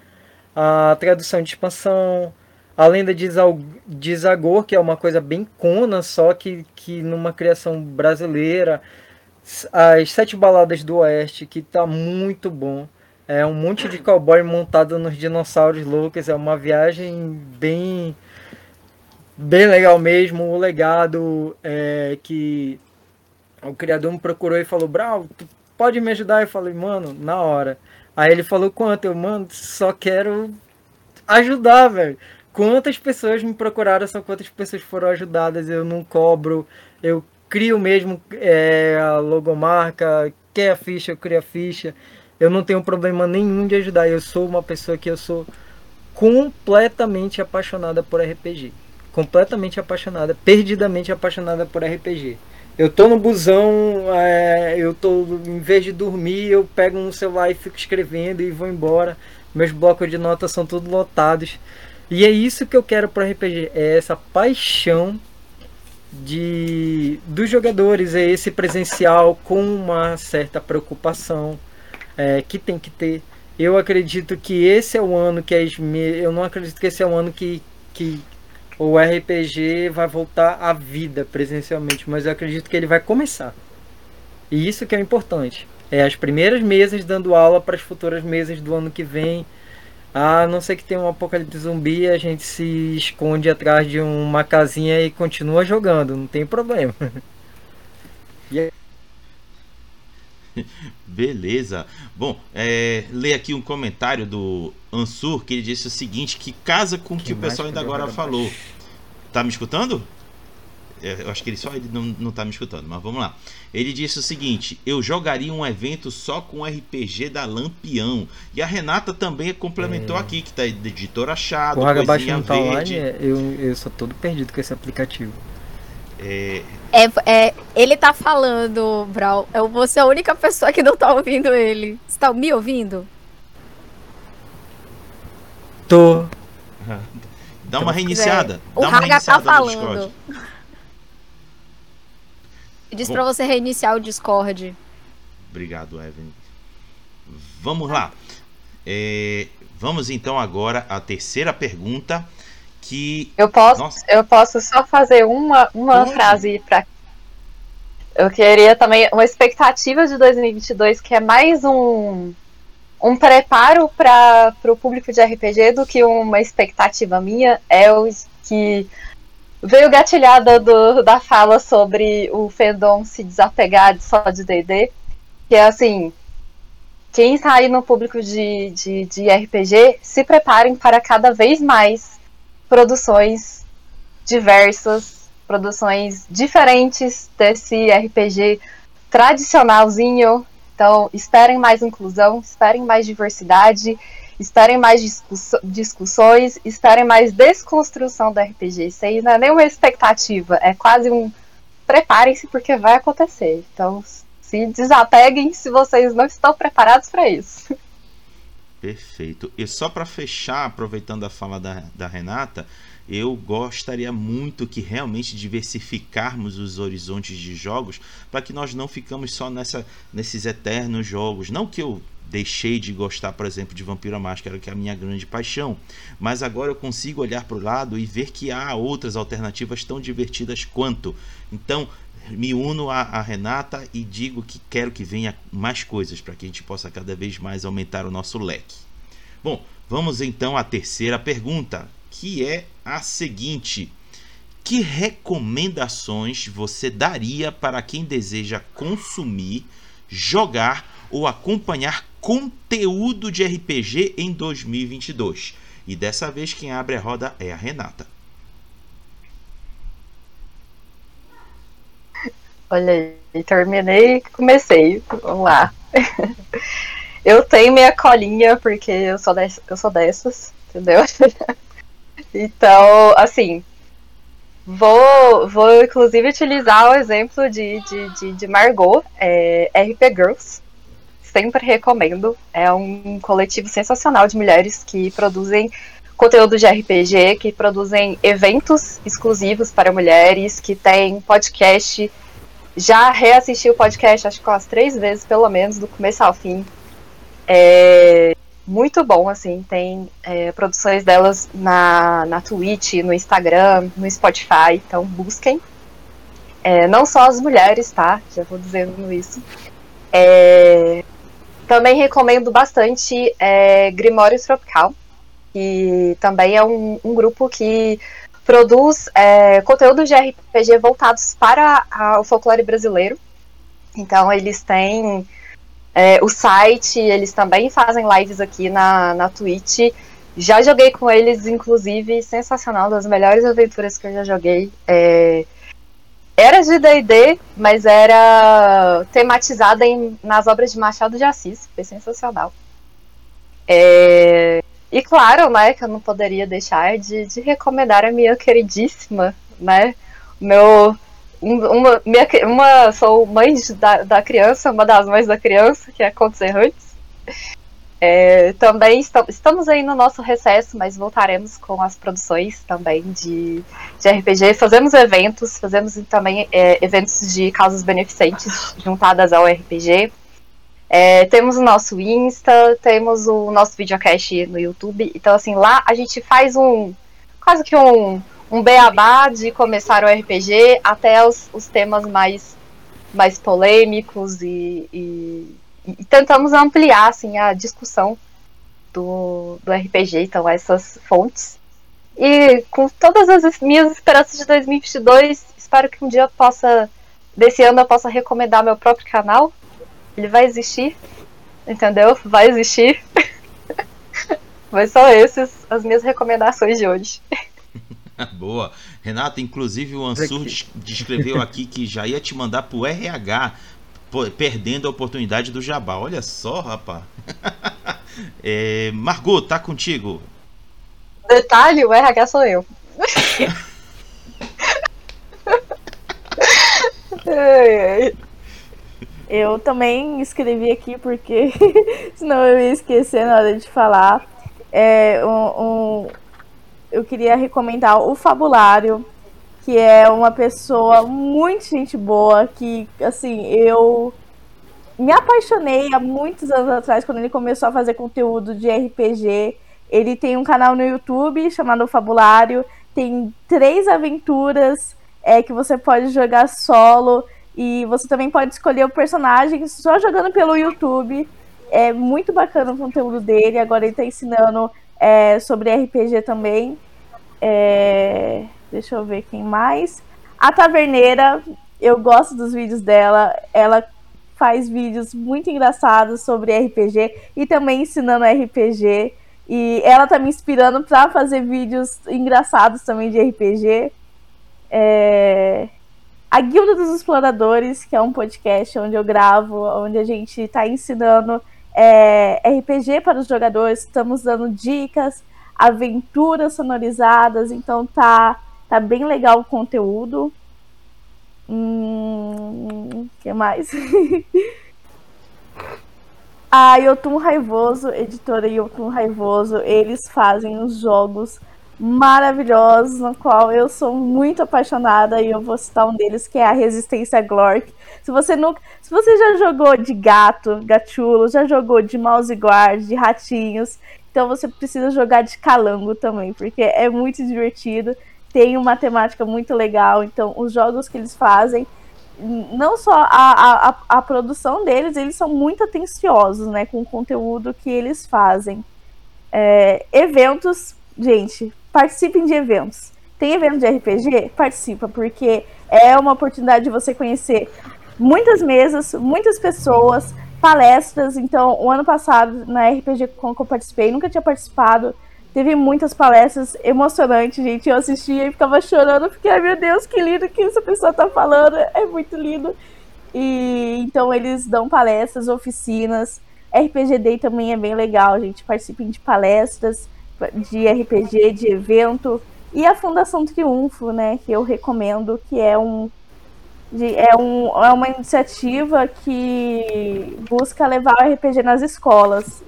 A tradução de expansão, a lenda de Zagor, que é uma coisa bem cona, só que, que numa criação brasileira. As Sete Baladas do Oeste, que tá muito bom. É um monte de cowboy montado nos dinossauros loucos. É uma viagem bem bem legal mesmo. O legado é que o criador me procurou e falou: Brau, tu pode me ajudar? Eu falei: Mano, na hora. Aí ele falou: Quanto? Eu, mano, só quero ajudar, velho. Quantas pessoas me procuraram, são quantas pessoas foram ajudadas. Eu não cobro, eu crio mesmo é, a logomarca. Quer a ficha, eu crio a ficha eu não tenho problema nenhum de ajudar. Eu sou uma pessoa que eu sou completamente apaixonada por RPG. Completamente apaixonada, perdidamente apaixonada por RPG. Eu tô no busão, é, eu tô, em vez de dormir, eu pego um celular e fico escrevendo e vou embora. Meus blocos de notas são todos lotados. E é isso que eu quero para RPG, é essa paixão de dos jogadores, é esse presencial com uma certa preocupação é, que tem que ter. Eu acredito que esse é o ano que as eu não acredito que esse é o ano que, que o RPG vai voltar à vida presencialmente, mas eu acredito que ele vai começar. E isso que é importante. É as primeiras mesas dando aula para as futuras mesas do ano que vem. A não ser que tenha um apocalipse zumbi, a gente se esconde atrás de uma casinha e continua jogando, não tem problema. Beleza. Bom, é, ler aqui um comentário do Ansur que ele disse o seguinte: que casa com o que, que o pessoal ainda agora falou. Tá me escutando? É, eu acho que ele só ele não, não tá me escutando, mas vamos lá. Ele disse o seguinte: eu jogaria um evento só com RPG da Lampião. E a Renata também complementou é. aqui, que tá editor achado. O Hagabashi não tá online, eu, eu sou todo perdido com esse aplicativo. É... É, é, ele tá falando, Brau. Eu vou ser a única pessoa que não tá ouvindo ele. Você tá me ouvindo? Tô. Dá uma reiniciada. É. O Raga tá falando. Diz Bom, pra você reiniciar o Discord. Obrigado, Evan. Vamos lá. É, vamos então agora à terceira pergunta que. Eu posso, eu posso só fazer uma, uma frase para. Eu queria também uma expectativa de 2022 que é mais um, um preparo para o público de RPG do que uma expectativa minha. É o que veio gatilhada do, da fala sobre o fandom se desapegar de só de DD. Que é assim, quem aí no público de, de, de RPG, se preparem para cada vez mais produções diversas, produções diferentes desse RPG tradicionalzinho. Então, esperem mais inclusão, esperem mais diversidade, esperem mais discussões, esperem mais desconstrução do RPG. Isso aí não é nenhuma expectativa, é quase um preparem-se porque vai acontecer. Então, se desapeguem se vocês não estão preparados para isso. Perfeito. E só para fechar, aproveitando a fala da, da Renata, eu gostaria muito que realmente diversificarmos os horizontes de jogos para que nós não ficamos só nessa, nesses eternos jogos. Não que eu deixei de gostar, por exemplo, de Vampiro à Máscara, que é a minha grande paixão. Mas agora eu consigo olhar para o lado e ver que há outras alternativas tão divertidas quanto. Então, me uno a, a, Renata e digo que quero que venha mais coisas para que a gente possa cada vez mais aumentar o nosso leque. Bom, vamos então à terceira pergunta, que é a seguinte: que recomendações você daria para quem deseja consumir, jogar ou acompanhar conteúdo de RPG em 2022? E dessa vez quem abre a roda é a Renata. Olha aí, terminei e comecei. Vamos lá. eu tenho minha colinha porque eu sou, dessas, eu sou dessas, entendeu? então, assim, vou, vou inclusive utilizar o exemplo de, de, de, de Margot, é, RP Girls sempre recomendo. É um coletivo sensacional de mulheres que produzem conteúdo de RPG, que produzem eventos exclusivos para mulheres, que tem podcast. Já reassisti o podcast, acho que umas três vezes, pelo menos, do começo ao fim. É muito bom, assim. Tem é, produções delas na, na Twitch, no Instagram, no Spotify, então busquem. É, não só as mulheres, tá? Já vou dizendo isso. É, também recomendo bastante é, Grimório Tropical, que também é um, um grupo que produz é, conteúdos de RPG voltados para a, o folclore brasileiro. Então eles têm é, o site, eles também fazem lives aqui na, na Twitch. Já joguei com eles, inclusive, sensacional, das melhores aventuras que eu já joguei. É, era de D&D, mas era tematizada em, nas obras de Machado de Assis. Foi sensacional. É, e claro, né, que eu não poderia deixar de, de recomendar a minha queridíssima, né, meu, uma, minha, uma, sou mãe da, da criança, uma das mães da criança, que é Contos Errantes. É, também estamos aí no nosso recesso, mas voltaremos com as produções também de, de RPG. Fazemos eventos, fazemos também é, eventos de causas beneficentes juntadas ao RPG. É, temos o nosso Insta, temos o nosso videocast no YouTube. Então, assim, lá a gente faz um quase que um, um beabá de começar o RPG até os, os temas mais, mais polêmicos e, e e tentamos ampliar assim a discussão do, do RPG, então essas fontes. E com todas as minhas esperanças de 2022, espero que um dia eu possa, desse ano eu possa recomendar meu próprio canal. Ele vai existir, entendeu? Vai existir. Mas são essas as minhas recomendações de hoje. Boa. Renata, inclusive o Ansur descreveu aqui que já ia te mandar pro RH perdendo a oportunidade do Jabá. Olha só, rapaz. é, Margot, tá contigo. Detalhe, o RH sou eu. eu também escrevi aqui porque senão eu ia esquecer na hora de falar. É, um, um, eu queria recomendar o Fabulário, que é uma pessoa muito gente boa, que assim, eu me apaixonei há muitos anos atrás quando ele começou a fazer conteúdo de RPG. Ele tem um canal no YouTube chamado Fabulário, tem três aventuras é, que você pode jogar solo e você também pode escolher o personagem só jogando pelo YouTube. É muito bacana o conteúdo dele. Agora ele está ensinando é, sobre RPG também. É... Deixa eu ver quem mais. A Taverneira, eu gosto dos vídeos dela. Ela faz vídeos muito engraçados sobre RPG e também ensinando RPG. E ela tá me inspirando para fazer vídeos engraçados também de RPG. É... A Guilda dos Exploradores, que é um podcast onde eu gravo, onde a gente está ensinando é, RPG para os jogadores, estamos dando dicas, aventuras sonorizadas, então tá Tá bem legal o conteúdo. Hum, que mais? a Yotun Raivoso, editora Yotun Raivoso, eles fazem os jogos maravilhosos, no qual eu sou muito apaixonada e eu vou citar um deles que é a Resistência Glork. Se você nunca, se você já jogou de gato, gachulo, já jogou de mouse guard, de ratinhos, então você precisa jogar de calango também, porque é muito divertido, tem uma temática muito legal, então os jogos que eles fazem não só a, a, a produção deles, eles são muito atenciosos, né, com o conteúdo que eles fazem. É, eventos, gente, participem de eventos. Tem evento de RPG? Participa, porque é uma oportunidade de você conhecer muitas mesas, muitas pessoas, palestras. Então, o ano passado, na RPG com que eu participei, nunca tinha participado. Teve muitas palestras emocionantes, gente. Eu assistia e ficava chorando, porque, ai meu Deus, que lindo que essa pessoa tá falando. É muito lindo. E então eles dão palestras, oficinas. RPG Day também é bem legal, gente. Participem de palestras de RPG, de evento. E a Fundação Triunfo, né? Que eu recomendo, que é um. De, é, um, é uma iniciativa que busca levar o RPG nas escolas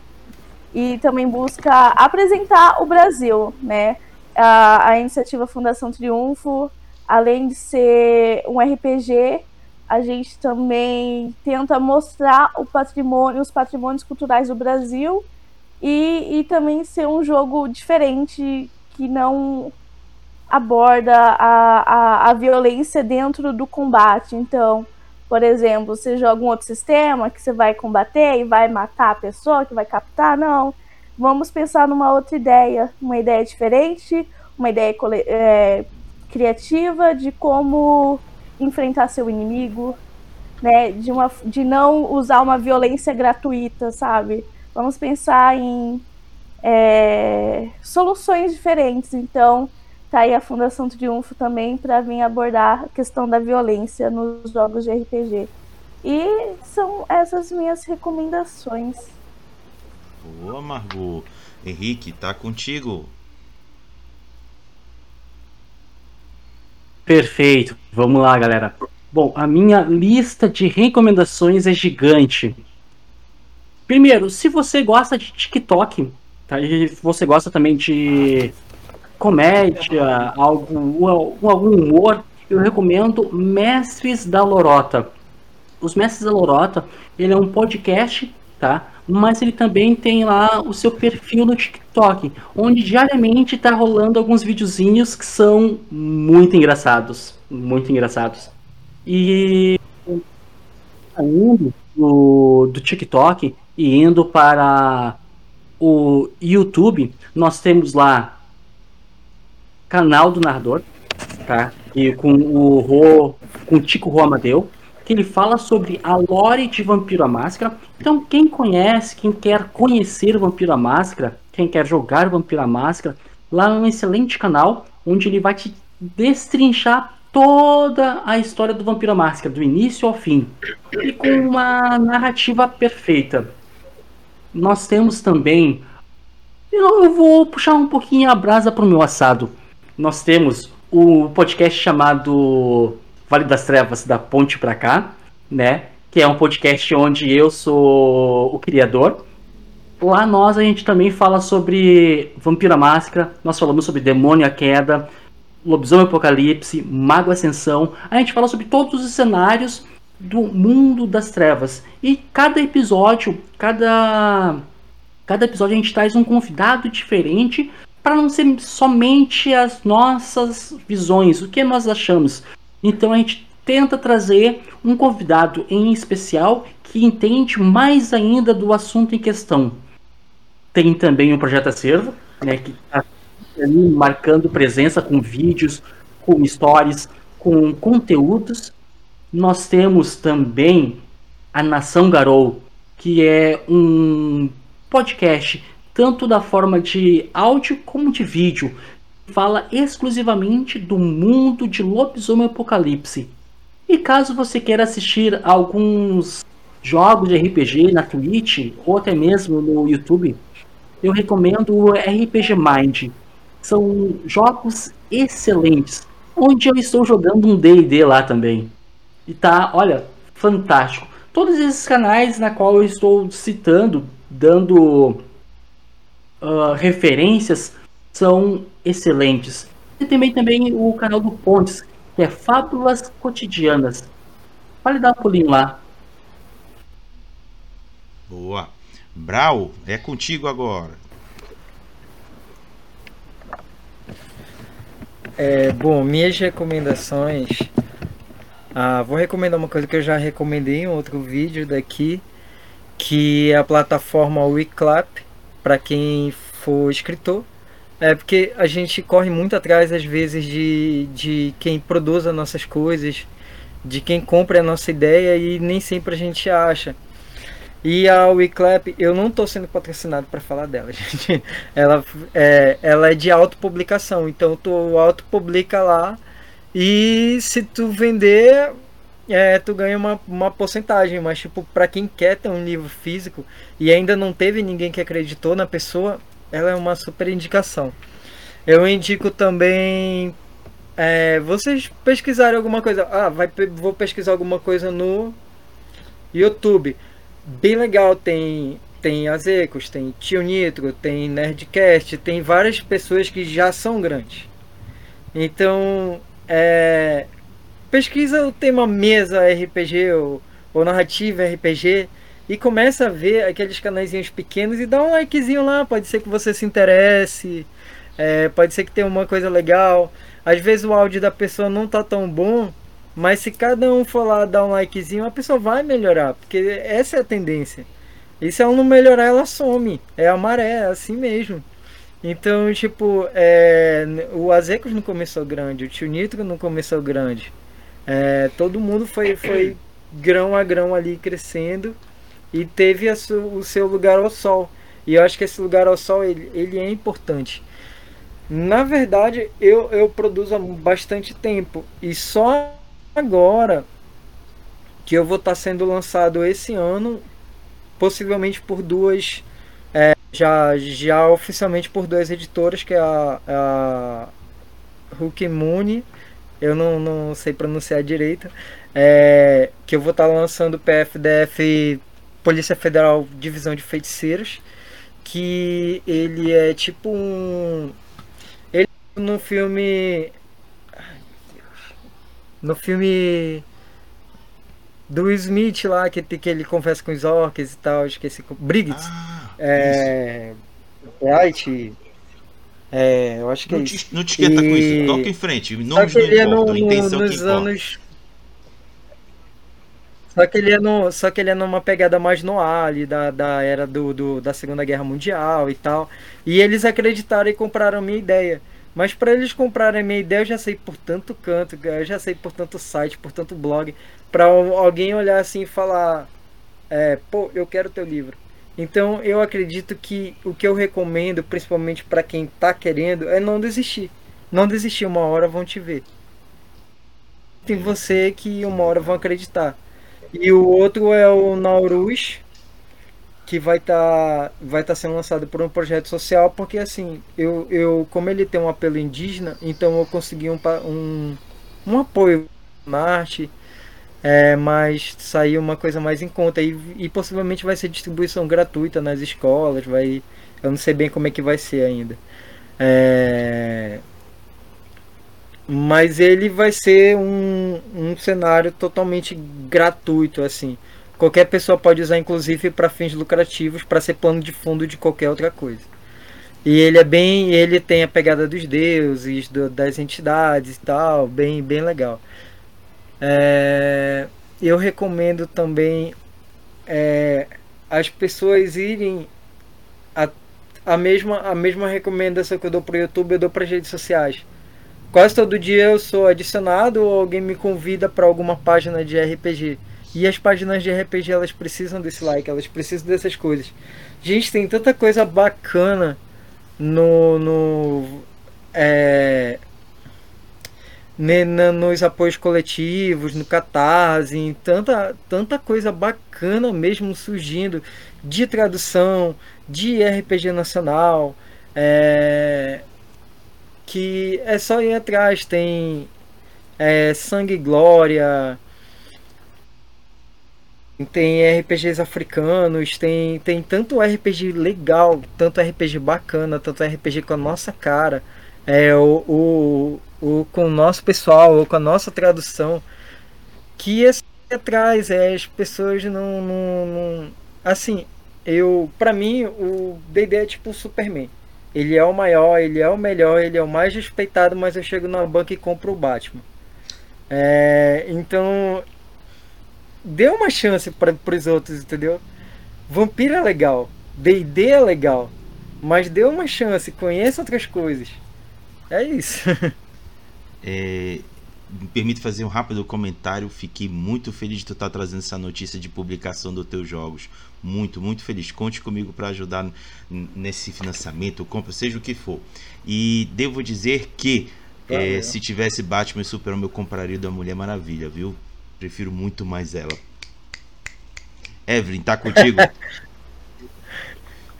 e também busca apresentar o Brasil, né? A, a iniciativa Fundação Triunfo, além de ser um RPG, a gente também tenta mostrar o patrimônio, os patrimônios culturais do Brasil e, e também ser um jogo diferente que não aborda a, a, a violência dentro do combate. Então, por exemplo, você joga um outro sistema que você vai combater e vai matar a pessoa, que vai captar, não. Vamos pensar numa outra ideia, uma ideia diferente, uma ideia é, criativa de como enfrentar seu inimigo, né? De, uma, de não usar uma violência gratuita, sabe? Vamos pensar em é, soluções diferentes. Então, tá aí a Fundação Triunfo também para vir abordar a questão da violência nos jogos de RPG. E são essas minhas recomendações. Boa, Margot. Henrique, tá contigo. Perfeito. Vamos lá, galera. Bom, a minha lista de recomendações é gigante. Primeiro, se você gosta de TikTok, tá? E você gosta também de comédia, algum, algum humor, eu recomendo Mestres da Lorota. Os Mestres da Lorota, ele é um podcast, tá? Mas ele também tem lá o seu perfil no TikTok, onde diariamente tá rolando alguns videozinhos que são muito engraçados, muito engraçados. E saindo do, do TikTok e indo para o YouTube, nós temos lá canal do narrador, tá? E com o Ro, com o Tico Ro Amadeu, que ele fala sobre a lore de Vampiro à Máscara. Então, quem conhece, quem quer conhecer Vampiro à Máscara, quem quer jogar Vampiro à Máscara, lá é um excelente canal onde ele vai te destrinchar toda a história do Vampiro à Máscara, do início ao fim, e com uma narrativa perfeita. Nós temos também. Eu vou puxar um pouquinho a brasa para o meu assado nós temos o podcast chamado Vale das Trevas da Ponte para cá, né? Que é um podcast onde eu sou o criador. Lá nós a gente também fala sobre Vampira Máscara, nós falamos sobre Demônio a Queda, Lobisomem Apocalipse, Mago Ascensão. A gente fala sobre todos os cenários do mundo das trevas. E cada episódio, cada cada episódio a gente traz um convidado diferente para não ser somente as nossas visões, o que nós achamos. Então a gente tenta trazer um convidado em especial que entende mais ainda do assunto em questão. Tem também o Projeto Acervo, né, que está marcando presença com vídeos, com stories, com conteúdos. Nós temos também a Nação Garou, que é um podcast tanto da forma de áudio como de vídeo. Fala exclusivamente do mundo de Lobisomem Apocalipse. E caso você queira assistir alguns jogos de RPG na Twitch ou até mesmo no YouTube, eu recomendo o RPG Mind. São jogos excelentes, onde eu estou jogando um D&D lá também. E tá, olha, fantástico. Todos esses canais na qual eu estou citando, dando uh, referências são excelentes. E também, também o canal do Pontes, que é Fábulas Cotidianas. Vale dar um pulinho lá. Boa. Brau, é contigo agora. É, bom, minhas recomendações. Ah, vou recomendar uma coisa que eu já recomendei em outro vídeo daqui, que é a plataforma Wiclap, para quem for escritor. É porque a gente corre muito atrás, às vezes, de, de quem produz as nossas coisas, de quem compra a nossa ideia e nem sempre a gente acha. E a WeClap, eu não estou sendo patrocinado para falar dela, gente. Ela é, ela é de autopublicação, então tu autopublica lá e se tu vender, é, tu ganha uma, uma porcentagem. Mas, tipo, para quem quer ter um livro físico e ainda não teve ninguém que acreditou na pessoa, ela é uma super indicação. Eu indico também é, vocês pesquisarem alguma coisa. Ah, vai, vou pesquisar alguma coisa no YouTube bem legal. Tem tem Azecos, tem Tio Nitro, tem Nerdcast, tem várias pessoas que já são grandes. Então, é, pesquisa o tema mesa RPG ou, ou narrativa RPG e começa a ver aqueles canaizinhos pequenos e dá um likezinho lá. Pode ser que você se interesse, é, pode ser que tenha uma coisa legal. Às vezes o áudio da pessoa não tá tão bom, mas se cada um for lá dar um likezinho, a pessoa vai melhorar, porque essa é a tendência. E se ela não melhorar, ela some. É a maré, é assim mesmo. Então, tipo, é, o Azecos não começou grande, o Tio Nitro não começou grande. É, todo mundo foi, foi grão a grão ali crescendo e teve su, o seu lugar ao sol. E eu acho que esse lugar ao sol ele, ele é importante. Na verdade, eu, eu produzo há bastante tempo e só agora que eu vou estar sendo lançado esse ano, possivelmente por duas, é, já, já oficialmente por duas editoras, que é a, a Hulk Moon, eu não, não sei pronunciar direito, é, que eu vou estar tá lançando o PFDF Polícia Federal Divisão de Feiticeiros, que ele é tipo um. Ele no filme no filme do Smith lá, que, que ele conversa com os orcs e tal, esqueci. Briggs. Ah, é. Bright. É, eu acho que não é te, isso. Não te esquenta e... com isso, toca em frente. Nomes não importam, no, no, intenção nos que anos. Só que ele é no, só que ele é numa pegada mais no ali da, da era do, do, da Segunda Guerra Mundial e tal. E eles acreditaram e compraram a minha ideia. Mas para eles comprarem a minha ideia, eu já sei por tanto canto, eu já sei por tanto site, por tanto blog, para alguém olhar assim e falar, é, pô, eu quero teu livro. Então eu acredito que o que eu recomendo, principalmente para quem está querendo, é não desistir. Não desistir, uma hora vão te ver. Tem você que uma hora vão acreditar. E o outro é o Naurus, que vai estar tá, vai tá sendo lançado por um projeto social, porque assim, eu, eu como ele tem um apelo indígena, então eu consegui um, um, um apoio na arte, é, mas saiu uma coisa mais em conta e, e possivelmente vai ser distribuição gratuita nas escolas, vai, eu não sei bem como é que vai ser ainda. É, mas ele vai ser um, um cenário totalmente gratuito assim Qualquer pessoa pode usar, inclusive, para fins lucrativos, para ser plano de fundo de qualquer outra coisa. E ele é bem, ele tem a pegada dos deuses, do, das entidades e tal, bem, bem legal. É, eu recomendo também é, as pessoas irem a, a mesma a mesma recomendação que eu dou para o YouTube, eu dou para as redes sociais. Quase todo dia eu sou adicionado ou alguém me convida para alguma página de RPG. E as páginas de RPG elas precisam desse like, elas precisam dessas coisas. Gente, tem tanta coisa bacana no. no é, nos apoios coletivos, no Catarse, tanta, tanta coisa bacana mesmo surgindo de tradução, de RPG nacional, é, que é só ir atrás. Tem é, Sangue e Glória, tem RPGs africanos, tem, tem tanto RPG legal, tanto RPG bacana, tanto RPG com a nossa cara, é, o, o, o com o nosso pessoal, ou com a nossa tradução, que é atrás, é, as pessoas não, não, não assim, eu, para mim, o D&D é tipo o Superman. Ele é o maior, ele é o melhor, ele é o mais respeitado, mas eu chego na banca e compro o Batman. É, então, dê uma chance para os outros, entendeu? Vampiro é legal, D&D é legal, mas dê uma chance, conheça outras coisas. É isso. é, me permite fazer um rápido comentário. Fiquei muito feliz de tu estar trazendo essa notícia de publicação dos teus jogos. Muito, muito feliz. Conte comigo para ajudar nesse financiamento, compra, seja o que for. E devo dizer que é, se tivesse Batman e Superman, eu compraria da Mulher Maravilha, viu? Prefiro muito mais ela. Evelyn, tá contigo?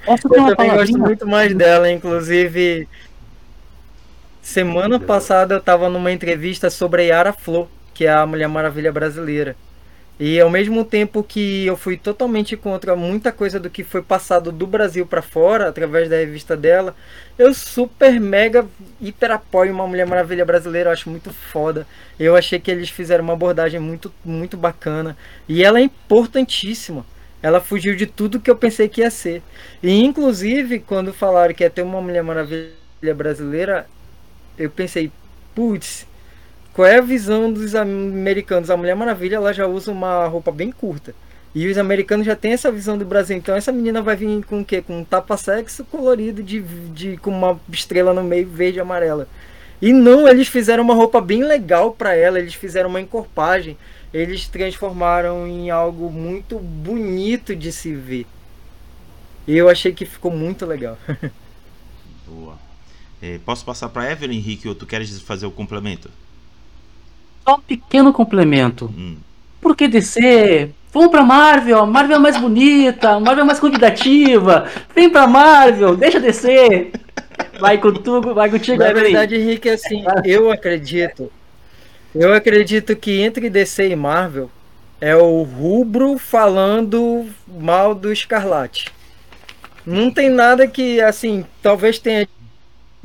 eu também gosto muito mais dela, inclusive. Semana passada eu tava numa entrevista sobre a Yara Flor, que é a Mulher Maravilha brasileira. E ao mesmo tempo que eu fui totalmente contra muita coisa do que foi passado do Brasil para fora, através da revista dela, eu super mega hiper apoio uma Mulher Maravilha brasileira, eu acho muito foda. Eu achei que eles fizeram uma abordagem muito muito bacana e ela é importantíssima. Ela fugiu de tudo que eu pensei que ia ser. E inclusive quando falaram que ia ter uma Mulher Maravilha brasileira, eu pensei, putz, qual é a visão dos americanos? A Mulher Maravilha ela já usa uma roupa bem curta. E os americanos já têm essa visão do Brasil. Então essa menina vai vir com o quê? Com um tapa-sexo colorido de, de, com uma estrela no meio verde e amarela. E não, eles fizeram uma roupa bem legal para ela. Eles fizeram uma encorpagem. Eles transformaram em algo muito bonito de se ver. E eu achei que ficou muito legal. Boa. É, posso passar para Evelyn Henrique ou tu queres fazer o complemento? Só um pequeno complemento. Hum. Por que DC? Vamos pra Marvel, a Marvel é mais bonita, Marvel é mais convidativa. Vem pra Marvel, deixa descer. Vai com tu, vai contigo, Na verdade, Henrique, assim, eu acredito. Eu acredito que entre DC e Marvel é o rubro falando mal do Escarlate. Não tem nada que, assim, talvez tenha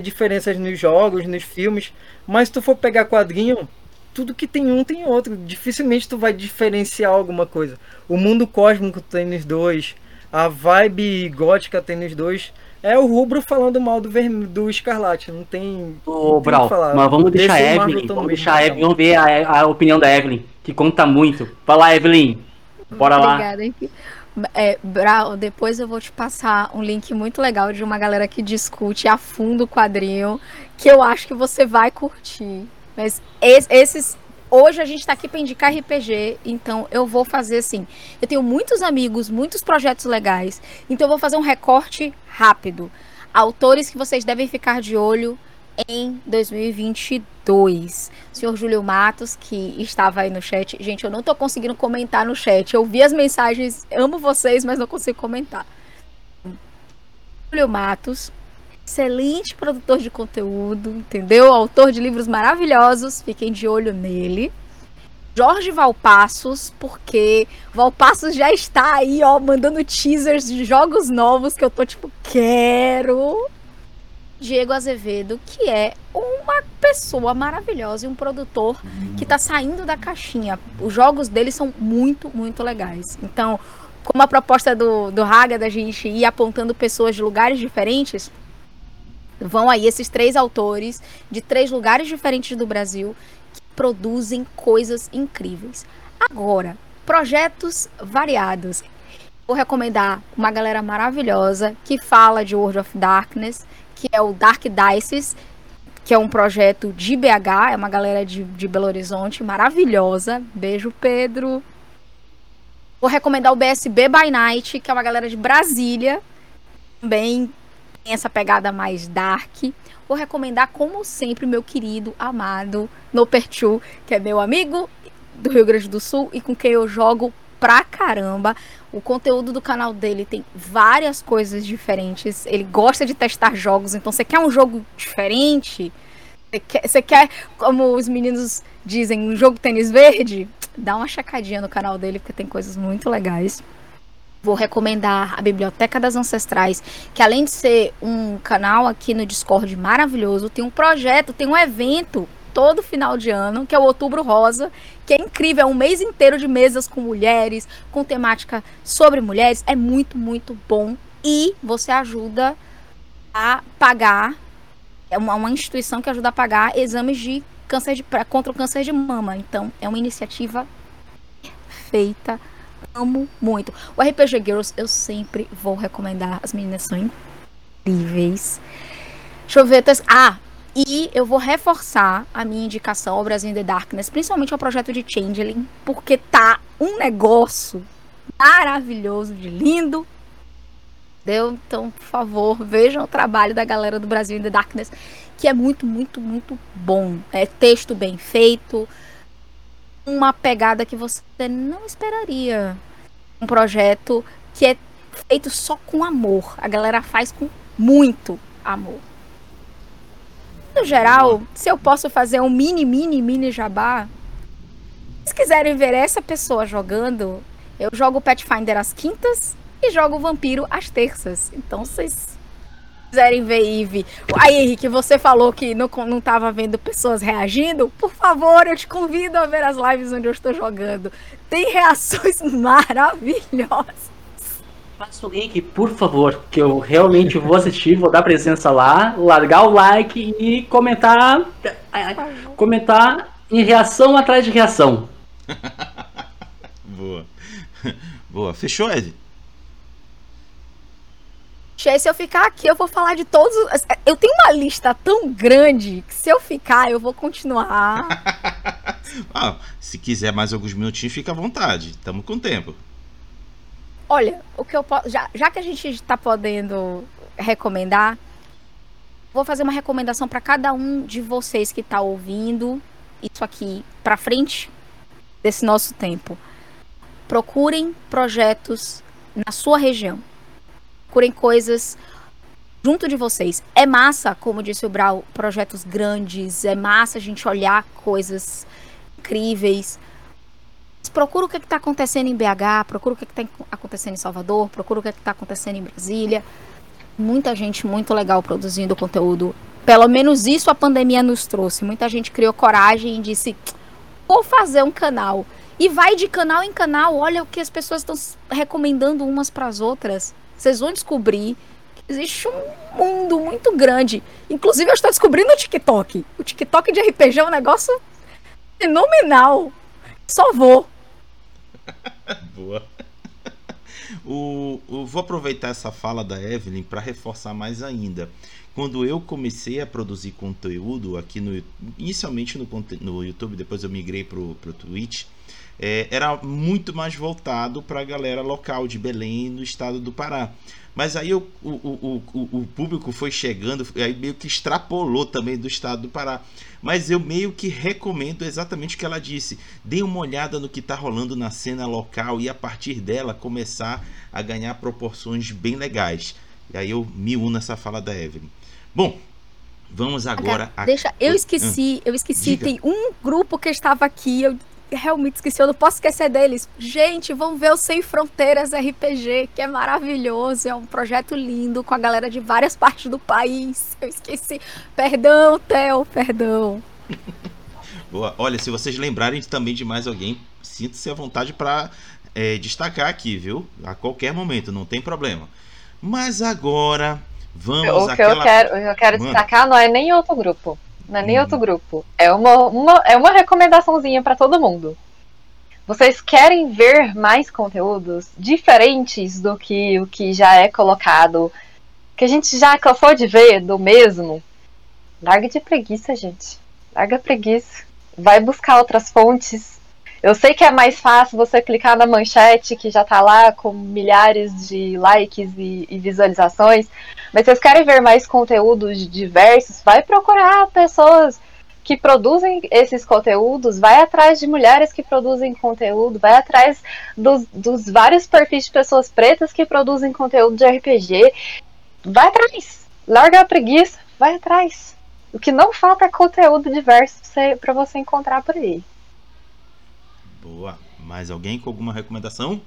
diferenças nos jogos, nos filmes, mas se tu for pegar quadrinho, tudo que tem um tem outro. Dificilmente tu vai diferenciar alguma coisa. O mundo cósmico tem nos dois, a vibe gótica tem nos dois. É o rubro falando mal do, vermelho, do Escarlate, não tem. Ô, Brau, mas vamos deixar a Evelyn. Vamos deixar a Evelyn, vamos ver a, a, opinião da Evelyn, que conta muito. Fala, Evelyn. Bora Obrigada, lá. É, Brau, depois eu vou te passar um link muito legal de uma galera que discute a fundo o quadrinho, que eu acho que você vai curtir. Mas esses. Hoje a gente está aqui para indicar RPG, então eu vou fazer assim. Eu tenho muitos amigos, muitos projetos legais, então eu vou fazer um recorte rápido. Autores que vocês devem ficar de olho em 2022. senhor Júlio Matos, que estava aí no chat. Gente, eu não estou conseguindo comentar no chat. Eu vi as mensagens, amo vocês, mas não consigo comentar. Júlio Matos, excelente produtor de conteúdo, entendeu? Autor de livros maravilhosos, fiquem de olho nele. Jorge Valpassos, porque Valpassos já está aí, ó, mandando teasers de jogos novos que eu tô tipo, quero. Diego Azevedo, que é uma pessoa maravilhosa e um produtor que tá saindo da caixinha. Os jogos dele são muito, muito legais. Então, como a proposta do, do Haga da gente ir apontando pessoas de lugares diferentes, Vão aí esses três autores de três lugares diferentes do Brasil que produzem coisas incríveis. Agora, projetos variados. Vou recomendar uma galera maravilhosa que fala de World of Darkness, que é o Dark Dices, que é um projeto de BH, é uma galera de, de Belo Horizonte maravilhosa. Beijo, Pedro. Vou recomendar o BSB by Night, que é uma galera de Brasília, também tem essa pegada mais dark. Vou recomendar, como sempre, meu querido, amado Noperchu, que é meu amigo do Rio Grande do Sul e com quem eu jogo pra caramba. O conteúdo do canal dele tem várias coisas diferentes. Ele gosta de testar jogos, então você quer um jogo diferente? Você quer, você quer como os meninos dizem, um jogo tênis verde? dá uma checadinha no canal dele, porque tem coisas muito legais. Vou recomendar a Biblioteca das Ancestrais, que além de ser um canal aqui no Discord maravilhoso, tem um projeto, tem um evento todo final de ano, que é o Outubro Rosa, que é incrível, é um mês inteiro de mesas com mulheres, com temática sobre mulheres, é muito, muito bom. E você ajuda a pagar, é uma, uma instituição que ajuda a pagar exames de câncer de, pra, contra o câncer de mama. Então, é uma iniciativa feita amo muito. O RPG Girls eu sempre vou recomendar. As meninas são incríveis. Deixa eu ver. Ah, e eu vou reforçar a minha indicação ao Brasil in the Darkness, principalmente ao projeto de Changeling, porque tá um negócio maravilhoso, de lindo. Deu? Então, por favor, vejam o trabalho da galera do Brasil in the Darkness, que é muito, muito, muito bom. É texto bem feito, uma pegada que você não esperaria. Um projeto que é feito só com amor. A galera faz com muito amor. No geral, se eu posso fazer um mini, mini, mini jabá, se quiserem ver essa pessoa jogando, eu jogo Pathfinder às quintas e jogo Vampiro às terças. Então, vocês quiserem ver Eve. Aí, Henrique, você falou que não, não tava vendo pessoas reagindo. Por favor, eu te convido a ver as lives onde eu estou jogando. Tem reações maravilhosas. Faça o link, por favor, que eu realmente vou assistir, vou dar presença lá, largar o like e comentar. Comentar em reação atrás de reação. Boa. Boa. Fechou, Ed? Se eu ficar aqui, eu vou falar de todos. Eu tenho uma lista tão grande que se eu ficar, eu vou continuar. ah, se quiser mais alguns minutinhos, fica à vontade. Estamos com tempo. Olha, o que eu posso. Já, já que a gente está podendo recomendar, vou fazer uma recomendação para cada um de vocês que está ouvindo isso aqui para frente desse nosso tempo. Procurem projetos na sua região. Procurem coisas junto de vocês. É massa, como disse o Brau, projetos grandes, é massa a gente olhar coisas incríveis procura o que é está acontecendo em BH, procura o que é está acontecendo em Salvador, procura o que é está acontecendo em Brasília. Muita gente muito legal produzindo conteúdo. Pelo menos isso a pandemia nos trouxe. Muita gente criou coragem e disse: vou fazer um canal. E vai de canal em canal, olha o que as pessoas estão recomendando umas para as outras. Vocês vão descobrir que existe um mundo muito grande. Inclusive, eu estou descobrindo o TikTok. O TikTok de RPG é um negócio fenomenal. Só vou. Boa. O, o, vou aproveitar essa fala da Evelyn para reforçar mais ainda. Quando eu comecei a produzir conteúdo aqui no inicialmente no, no YouTube, depois eu migrei para o Twitch, é, era muito mais voltado para a galera local de Belém, no estado do Pará. Mas aí o, o, o, o, público foi chegando, aí meio que extrapolou também do estado do Pará. Mas eu meio que recomendo exatamente o que ela disse. Dê uma olhada no que está rolando na cena local e a partir dela começar a ganhar proporções bem legais. E aí eu me uno nessa fala da Evelyn. Bom, vamos agora. a... Deixa, eu esqueci, eu esqueci. Diga. Tem um grupo que estava aqui, eu realmente esqueci, eu não posso esquecer deles. Gente, vamos ver o Sem Fronteiras RPG, que é maravilhoso, é um projeto lindo com a galera de várias partes do país. Eu esqueci. Perdão, Theo, perdão. Boa. Olha, se vocês lembrarem também de mais alguém, sinta-se à vontade para é, destacar aqui, viu? A qualquer momento, não tem problema. Mas agora, vamos O que àquela... eu quero, eu quero destacar não é nem outro grupo. Não é nem uhum. outro grupo. É uma, uma, é uma recomendaçãozinha para todo mundo. Vocês querem ver mais conteúdos diferentes do que o que já é colocado, que a gente já cansou de ver do mesmo? Larga de preguiça, gente. Larga preguiça. Vai buscar outras fontes. Eu sei que é mais fácil você clicar na manchete que já tá lá com milhares de likes e, e visualizações, mas vocês querem ver mais conteúdos diversos? Vai procurar pessoas que produzem esses conteúdos, vai atrás de mulheres que produzem conteúdo, vai atrás dos, dos vários perfis de pessoas pretas que produzem conteúdo de RPG. Vai atrás. Larga a preguiça, vai atrás. O que não falta é conteúdo diverso para você encontrar por aí. Boa. Mais alguém com alguma recomendação?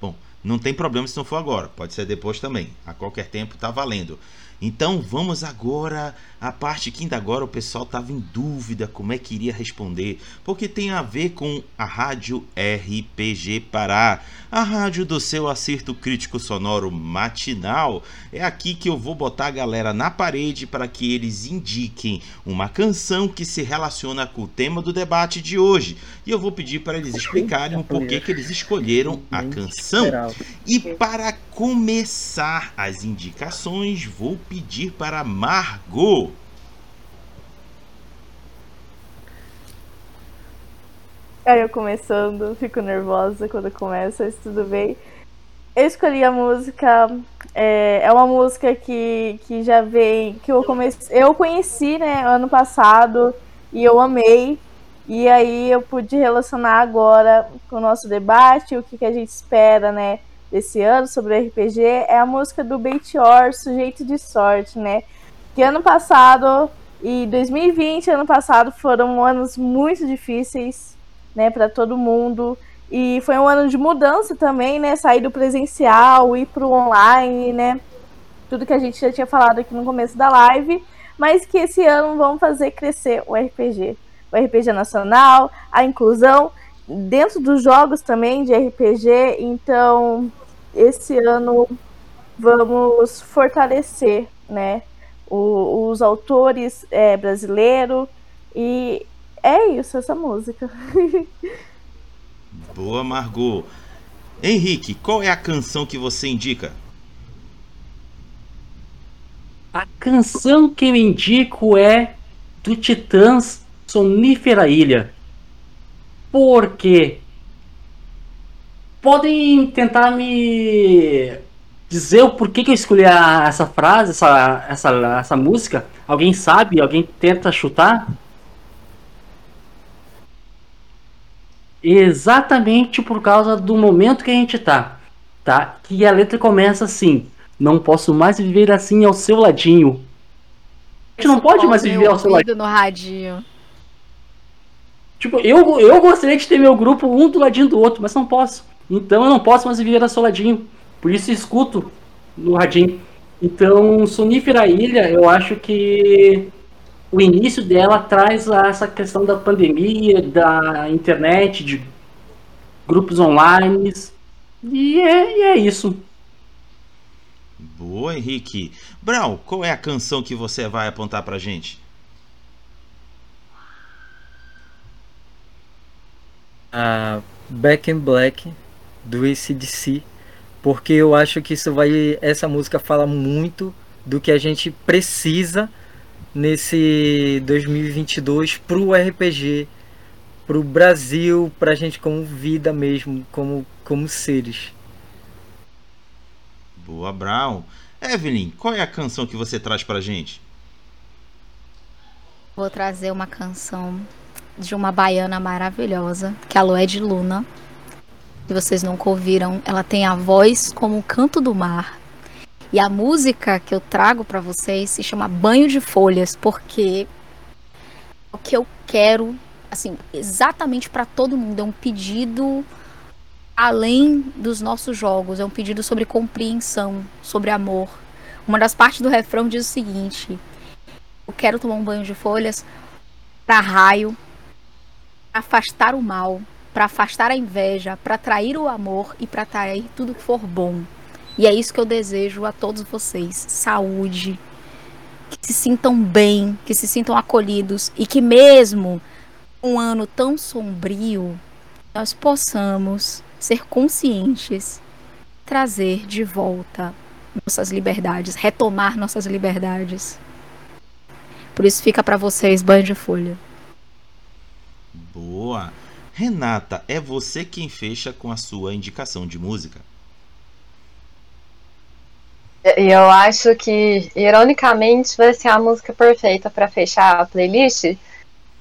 Bom, não tem problema se não for agora, pode ser depois também. A qualquer tempo tá valendo. Então vamos agora à parte que ainda agora o pessoal estava em dúvida como é que iria responder, porque tem a ver com a rádio RPG Pará, a rádio do seu acerto crítico sonoro matinal. É aqui que eu vou botar a galera na parede para que eles indiquem uma canção que se relaciona com o tema do debate de hoje. E eu vou pedir para eles explicarem o porquê que eles escolheram a canção. E para começar as indicações, vou pedir para Margot. Aí eu começando, fico nervosa quando começa, mas tudo bem. Eu escolhi a música, é, é uma música que, que já vem, que eu comecei, eu conheci, né, ano passado, e eu amei. E aí eu pude relacionar agora com o nosso debate, o que, que a gente espera, né, desse ano sobre o RPG, é a música do Beitior, Sujeito de Sorte, né? Que ano passado e 2020, ano passado, foram anos muito difíceis, né, para todo mundo. E foi um ano de mudança também, né? Sair do presencial, ir pro online, né? Tudo que a gente já tinha falado aqui no começo da live. Mas que esse ano vamos fazer crescer o RPG. O RPG nacional, a inclusão dentro dos jogos também de RPG. Então, esse ano vamos fortalecer, né? O, os autores é, brasileiros. E é isso, essa música. Boa, Margot. Henrique, qual é a canção que você indica? A canção que eu indico é do Titãs Sonífera Ilha. Por quê? Podem tentar me dizer o porquê que eu escolhi a, essa frase, essa, essa, essa música? Alguém sabe? Alguém tenta chutar? Exatamente por causa do momento que a gente tá, tá? Que a letra começa assim: Não posso mais viver assim ao seu ladinho. A gente não pode mais viver ao seu ladinho. no radinho. Tipo, eu, eu gostaria de ter meu grupo um do ladinho do outro, mas não posso. Então eu não posso mais viver ao seu ladinho. Por isso escuto no radinho. Então, Sonífera Ilha, eu acho que o início dela traz essa questão da pandemia, da internet, de grupos online. E é, e é isso. Boa, Henrique. Brau, qual é a canção que você vai apontar pra gente? A Back in Black do ACDC, porque eu acho que isso vai. Essa música fala muito do que a gente precisa nesse 2022 pro RPG, pro Brasil, pra gente como vida mesmo, como, como seres. Boa, Brown. Evelyn, qual é a canção que você traz pra gente? Vou trazer uma canção de uma baiana maravilhosa, que é a Loé de Luna. Se vocês nunca ouviram, ela tem a voz como o canto do mar. E a música que eu trago para vocês se chama Banho de Folhas, porque o que eu quero, assim, exatamente para todo mundo é um pedido além dos nossos jogos, é um pedido sobre compreensão, sobre amor. Uma das partes do refrão diz o seguinte: Eu quero tomar um banho de folhas para raio, afastar o mal, para afastar a inveja, para atrair o amor e para atrair tudo que for bom. E é isso que eu desejo a todos vocês: saúde, que se sintam bem, que se sintam acolhidos e que, mesmo um ano tão sombrio, nós possamos ser conscientes, trazer de volta nossas liberdades, retomar nossas liberdades. Por isso fica para vocês banho de folha. Boa. Renata, é você quem fecha com a sua indicação de música. Eu acho que, ironicamente, vai ser a música perfeita para fechar a playlist,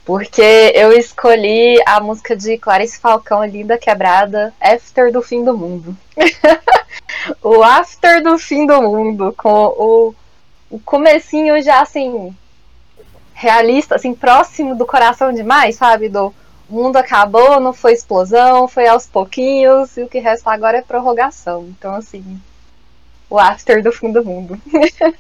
porque eu escolhi a música de Clarice Falcão, Linda Quebrada, After do Fim do Mundo. o After do Fim do Mundo, com o, o comecinho já assim, realista, assim, próximo do coração demais, sabe? Do o mundo acabou, não foi explosão, foi aos pouquinhos, e o que resta agora é prorrogação. Então, assim, o after do fim do mundo.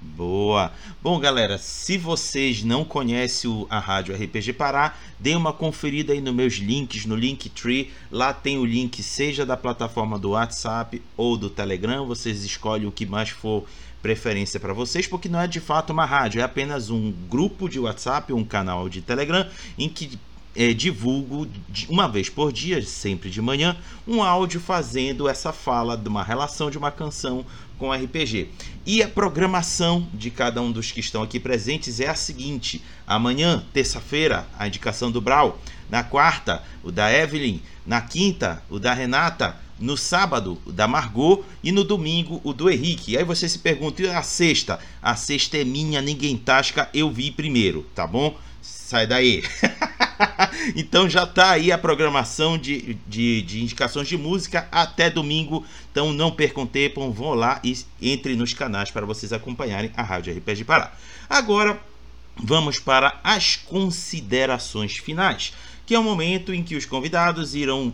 Boa. Bom, galera, se vocês não conhecem a Rádio RPG Pará, dê uma conferida aí nos meus links, no Linktree. Lá tem o link, seja da plataforma do WhatsApp ou do Telegram. Vocês escolhem o que mais for preferência para vocês, porque não é de fato uma rádio, é apenas um grupo de WhatsApp, um canal de Telegram em que é, divulgo uma vez por dia, sempre de manhã, um áudio fazendo essa fala de uma relação de uma canção com RPG. E a programação de cada um dos que estão aqui presentes é a seguinte: amanhã, terça-feira, a indicação do Brau, na quarta, o da Evelyn, na quinta, o da Renata, no sábado, o da Margot e no domingo, o do Henrique. Aí você se pergunta: e a sexta? A sexta é minha, ninguém tasca, eu vi primeiro, tá bom? Sai daí. então já tá aí a programação de, de, de, indicações de música até domingo. Então não percam tempo, vão lá e entrem nos canais para vocês acompanharem a Rádio RPG Pará. Agora vamos para as considerações finais, que é o momento em que os convidados irão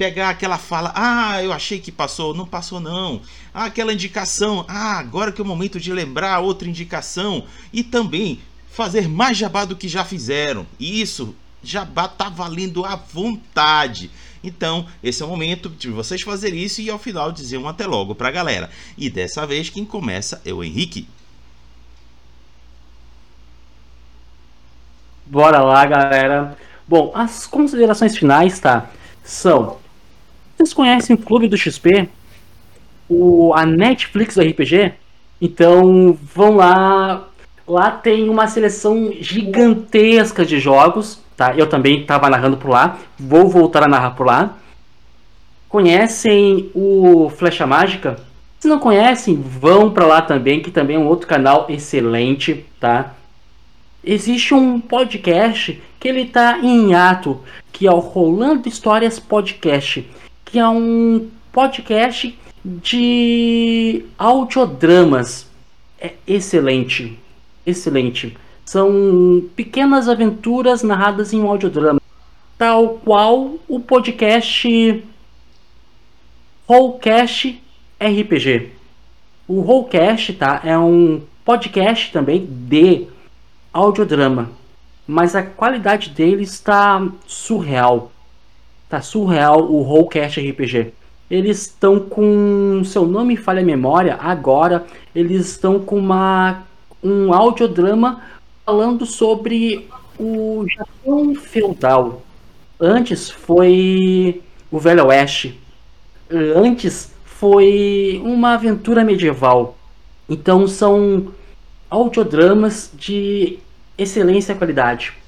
pegar aquela fala, ah, eu achei que passou, não passou não. Ah, aquela indicação, ah, agora que é o momento de lembrar outra indicação e também fazer mais jabá do que já fizeram. Isso jabá tá valendo à vontade. Então, esse é o momento de vocês fazer isso e ao final dizer um até logo para a galera. E dessa vez quem começa é o Henrique. Bora lá, galera. Bom, as considerações finais, tá? São. Vocês conhecem o Clube do XP? O, a Netflix do RPG? Então, vão lá. Lá tem uma seleção gigantesca de jogos tá? Eu também estava narrando por lá, vou voltar a narrar por lá. Conhecem o Flecha Mágica? Se não conhecem, vão para lá também, que também é um outro canal excelente, tá? Existe um podcast que ele tá em ato, que é o Rolando Histórias Podcast, que é um podcast de audiodramas. É excelente, excelente. São pequenas aventuras narradas em um audiodrama, tal qual o podcast Rollcast RPG. O Rollcast tá, é um podcast também de audiodrama, mas a qualidade dele está surreal. Tá surreal o Rollcast RPG. Eles estão com, seu nome falha a memória, agora eles estão com uma um audiodrama falando sobre o Japão feudal. Antes foi o Velho Oeste. Antes foi uma aventura medieval. Então são audiodramas de excelência e qualidade.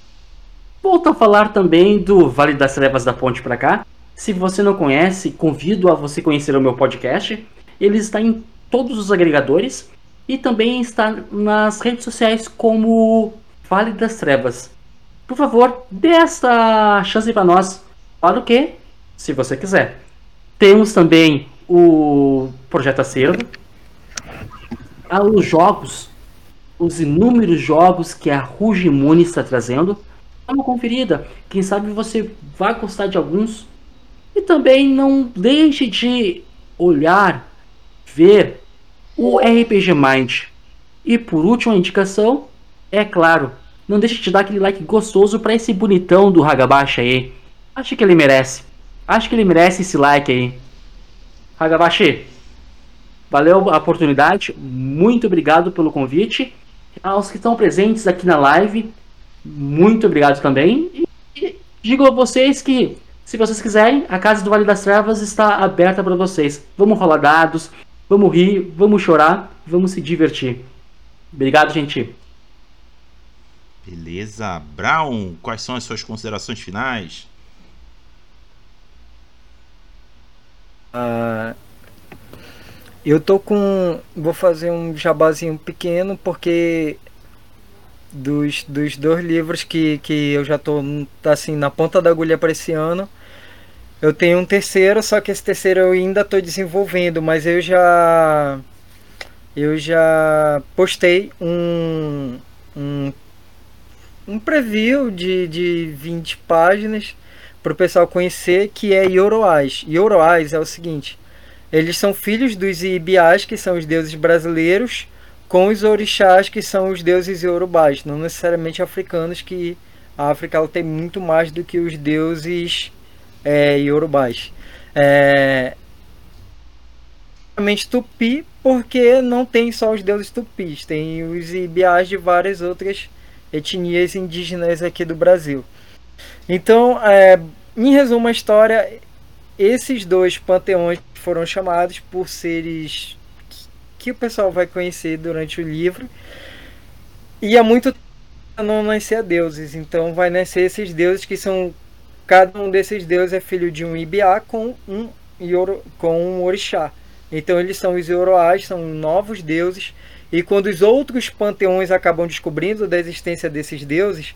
Volto a falar também do Vale das Trevas da Ponte para cá. Se você não conhece, convido a você conhecer o meu podcast. Ele está em todos os agregadores e também está nas redes sociais como Vale das Trevas. Por favor, dê esta chance para nós. Claro que, se você quiser. Temos também o Projeto Acervo. Ah, os jogos, os inúmeros jogos que a Rugimune está trazendo. Dá uma conferida. Quem sabe você vai gostar de alguns. E também não deixe de olhar, ver o RPG Mind. E por última indicação, é claro, não deixe de dar aquele like gostoso para esse bonitão do Hagabashi aí. Acho que ele merece. Acho que ele merece esse like aí. Hagabashi, valeu a oportunidade. Muito obrigado pelo convite. Aos que estão presentes aqui na live, muito obrigado também. E digo a vocês que, se vocês quiserem, a Casa do Vale das Trevas está aberta para vocês. Vamos rolar dados, Vamos rir, vamos chorar, vamos se divertir. Obrigado, gente. Beleza. Brown, quais são as suas considerações finais? Uh, eu tô com. Vou fazer um jabazinho pequeno, porque dos, dos dois livros que, que eu já tô assim na ponta da agulha para esse ano. Eu tenho um terceiro, só que esse terceiro eu ainda estou desenvolvendo, mas eu já eu já postei um, um, um preview de, de 20 páginas para o pessoal conhecer que é Yoroás. Yoroás é o seguinte: eles são filhos dos Ibiás, que são os deuses brasileiros, com os orixás, que são os deuses iorubás, não necessariamente africanos, que a África ela tem muito mais do que os deuses é, iorubás. É, tupi, porque não tem só os deuses tupis, tem os ibiás de várias outras etnias indígenas aqui do Brasil. Então, é, em resumo, a história, esses dois panteões foram chamados por seres que o pessoal vai conhecer durante o livro. E há muito tempo não nascer deuses, então vai nascer esses deuses que são cada um desses deuses é filho de um Ibiá com um Yoro, com um orixá. Então eles são os Yoroás, são novos deuses. E quando os outros panteões acabam descobrindo da existência desses deuses,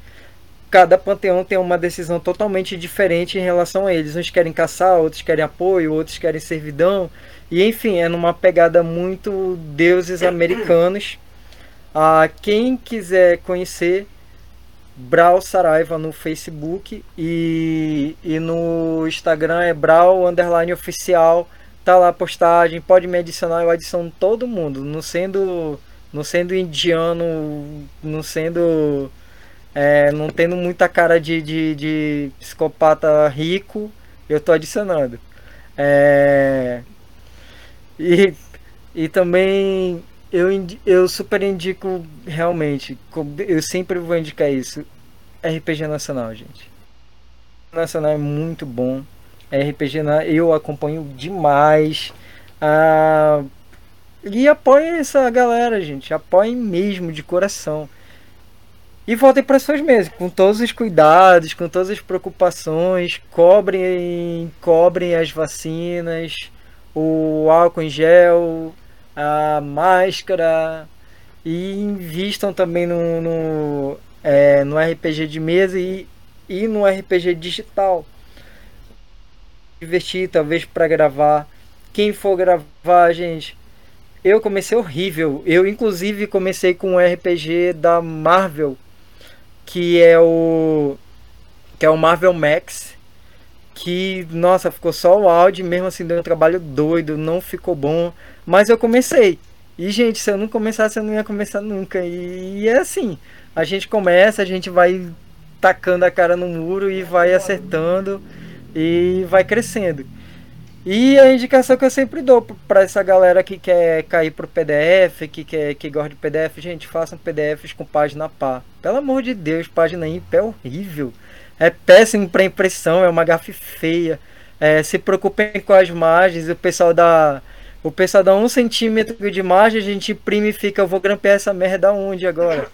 cada panteão tem uma decisão totalmente diferente em relação a eles. Uns querem caçar, outros querem apoio, outros querem servidão. E enfim, é numa pegada muito deuses americanos. Ah, quem quiser conhecer, Brau Saraiva no Facebook e, e no Instagram é Brau Underline Oficial. Tá lá a postagem, pode me adicionar, eu adiciono todo mundo. Não sendo, não sendo indiano, não sendo. É, não tendo muita cara de, de, de psicopata rico, eu tô adicionando. É, e, e também eu, eu super indico realmente, eu sempre vou indicar isso. RPG Nacional, gente. Nacional é muito bom. RPG eu acompanho demais. Ah, e apoiem essa galera, gente. Apoiem mesmo, de coração. E voltem para suas mesas, com todos os cuidados, com todas as preocupações. Cobrem, cobrem as vacinas o álcool em gel, a máscara e invistam também no, no, é, no RPG de mesa e, e no RPG digital. Investir talvez para gravar. Quem for gravar, gente, eu comecei horrível. Eu inclusive comecei com um RPG da Marvel, que é o que é o Marvel Max que, nossa, ficou só o áudio, mesmo assim deu um trabalho doido, não ficou bom, mas eu comecei. E, gente, se eu não começasse, eu não ia começar nunca. E, e é assim, a gente começa, a gente vai tacando a cara no muro e vai acertando e vai crescendo. E a indicação que eu sempre dou para essa galera que quer cair pro PDF, que quer que gosta de PDF, gente, façam PDFs com página pá. Pelo amor de Deus, página ímpar é horrível é péssimo para impressão, é uma gafe feia. É, se preocupem com as margens, o pessoal dá. O pessoal dá um centímetro de margem, a gente imprime e fica, eu vou grampear essa merda onde agora?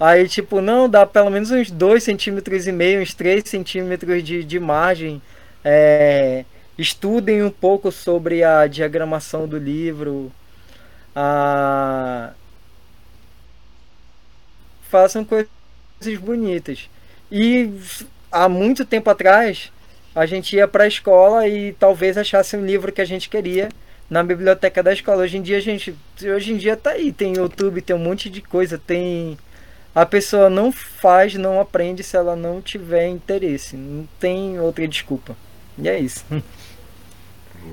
Aí, tipo, não, dá pelo menos uns 2 centímetros e meio, uns 3 centímetros de, de margem. É, estudem um pouco sobre a diagramação do livro. A... Façam coisas bonitas. E há muito tempo atrás, a gente ia para a escola e talvez achasse um livro que a gente queria na biblioteca da escola. Hoje em dia, gente, hoje em dia tá aí, tem YouTube, tem um monte de coisa, tem a pessoa não faz, não aprende se ela não tiver interesse. Não tem outra desculpa. E é isso.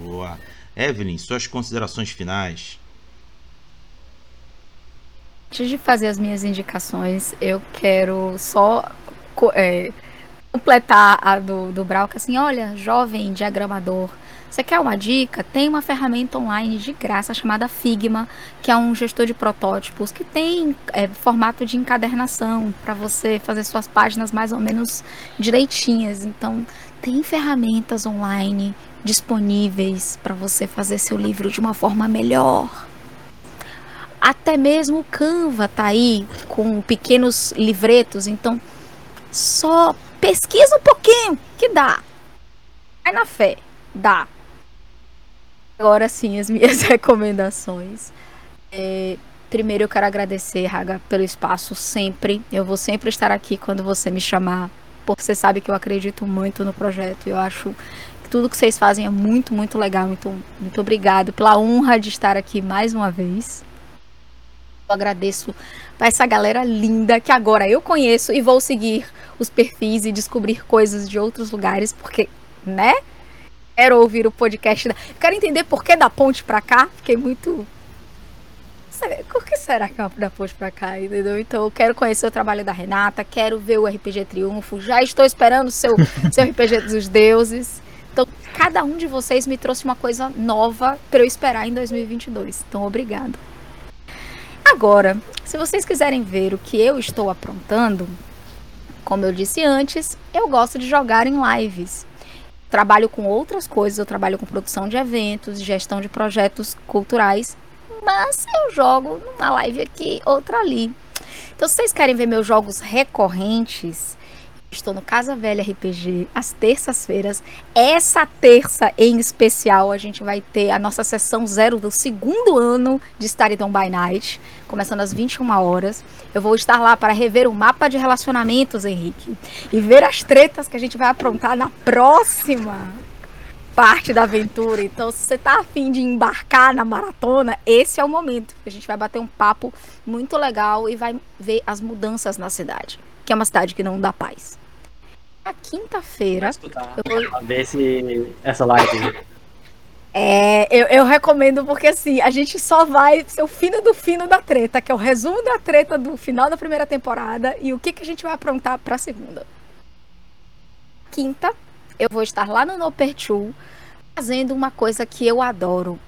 Boa. Evelyn, suas considerações finais. Antes de fazer as minhas indicações, eu quero só é, completar a do, do Brauca assim, olha, jovem diagramador, você quer uma dica? Tem uma ferramenta online de graça chamada Figma, que é um gestor de protótipos que tem é, formato de encadernação para você fazer suas páginas mais ou menos direitinhas. Então, tem ferramentas online disponíveis para você fazer seu livro de uma forma melhor. Até mesmo o Canva tá aí com pequenos livretos, então só pesquisa um pouquinho que dá. Vai na fé, dá. Agora sim, as minhas recomendações. É, primeiro eu quero agradecer, Raga, pelo espaço sempre. Eu vou sempre estar aqui quando você me chamar, porque você sabe que eu acredito muito no projeto. Eu acho que tudo que vocês fazem é muito, muito legal. Muito, muito obrigado pela honra de estar aqui mais uma vez. Eu agradeço a essa galera linda que agora eu conheço e vou seguir os perfis e descobrir coisas de outros lugares, porque, né? Quero ouvir o podcast. Da... Quero entender por que da ponte pra cá. Fiquei muito. Por que será que é da ponte pra cá, entendeu? Então eu quero conhecer o trabalho da Renata, quero ver o RPG Triunfo, já estou esperando o seu, seu RPG dos deuses. Então, cada um de vocês me trouxe uma coisa nova para eu esperar em 2022. Então, obrigado. Agora, se vocês quiserem ver o que eu estou aprontando, como eu disse antes, eu gosto de jogar em lives. Trabalho com outras coisas, eu trabalho com produção de eventos, gestão de projetos culturais, mas eu jogo uma live aqui, outra ali. Então, se vocês querem ver meus jogos recorrentes, Estou no Casa Velha RPG às terças-feiras. Essa terça em especial a gente vai ter a nossa sessão zero do segundo ano de Staridon by Night, começando às 21 horas. Eu vou estar lá para rever o mapa de relacionamentos, Henrique, e ver as tretas que a gente vai aprontar na próxima parte da aventura. Então, se você tá afim de embarcar na maratona, esse é o momento. A gente vai bater um papo muito legal e vai ver as mudanças na cidade, que é uma cidade que não dá paz na quinta-feira. Eu vou ver se essa live. É, eu, eu, recomendo porque assim, a gente só vai ser o fino do fino da treta, que é o resumo da treta do final da primeira temporada e o que, que a gente vai aprontar pra segunda. Quinta, eu vou estar lá no Noperchu fazendo uma coisa que eu adoro.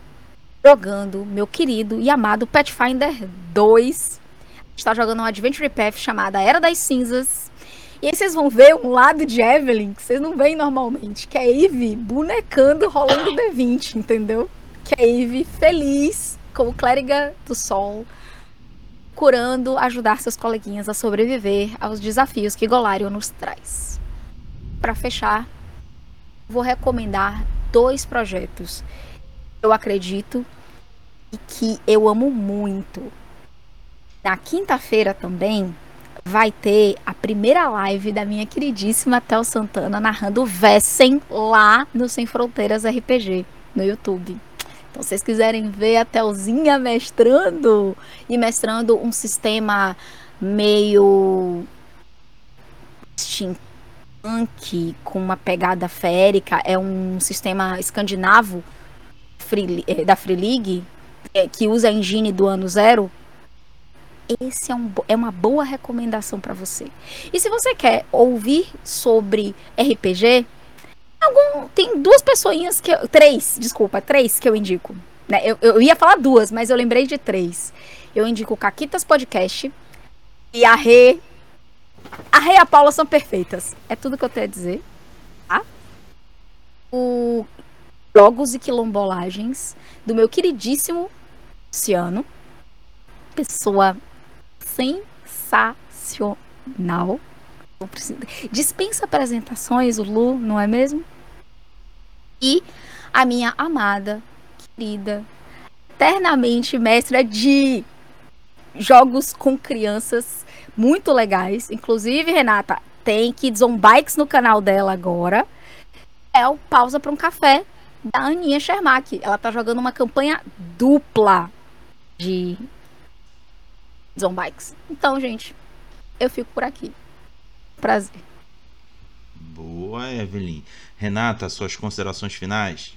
Jogando meu querido e amado Pathfinder 2. Está jogando um Adventure Path chamada Era das Cinzas e aí vocês vão ver um lado de Evelyn que vocês não veem normalmente, que é Eve bonecando, rolando D20, entendeu? Que é Eve feliz, como clériga do sol, curando ajudar seus coleguinhas a sobreviver aos desafios que Golarion nos traz. Para fechar, vou recomendar dois projetos. Eu acredito e que eu amo muito. Na quinta-feira também vai ter a primeira live da minha queridíssima Tel Santana narrando Vessen lá no Sem Fronteiras RPG no YouTube. Então, se vocês quiserem ver a Telzinha mestrando e mestrando um sistema meio com uma pegada férica, é um sistema escandinavo eh, da Free League eh, que usa a engine do ano zero esse é, um, é uma boa recomendação para você. E se você quer ouvir sobre RPG, algum, tem duas pessoinhas que eu, três, desculpa, três que eu indico. Né? Eu, eu ia falar duas, mas eu lembrei de três. Eu indico Caquitas Podcast e a Rê. A Rê e a Paula são perfeitas. É tudo que eu tenho a dizer. Tá? O Jogos e Quilombolagens do meu queridíssimo Luciano. Pessoa sensacional. Dispensa apresentações, o Lu, não é mesmo? E a minha amada, querida, eternamente mestra de jogos com crianças muito legais. Inclusive, Renata, tem Kids on Bikes no canal dela agora. É o Pausa para um Café da Aninha Shermack. Ela tá jogando uma campanha dupla de Zombikes. Então, gente, eu fico por aqui. Prazer. Boa, Evelyn. Renata, suas considerações finais?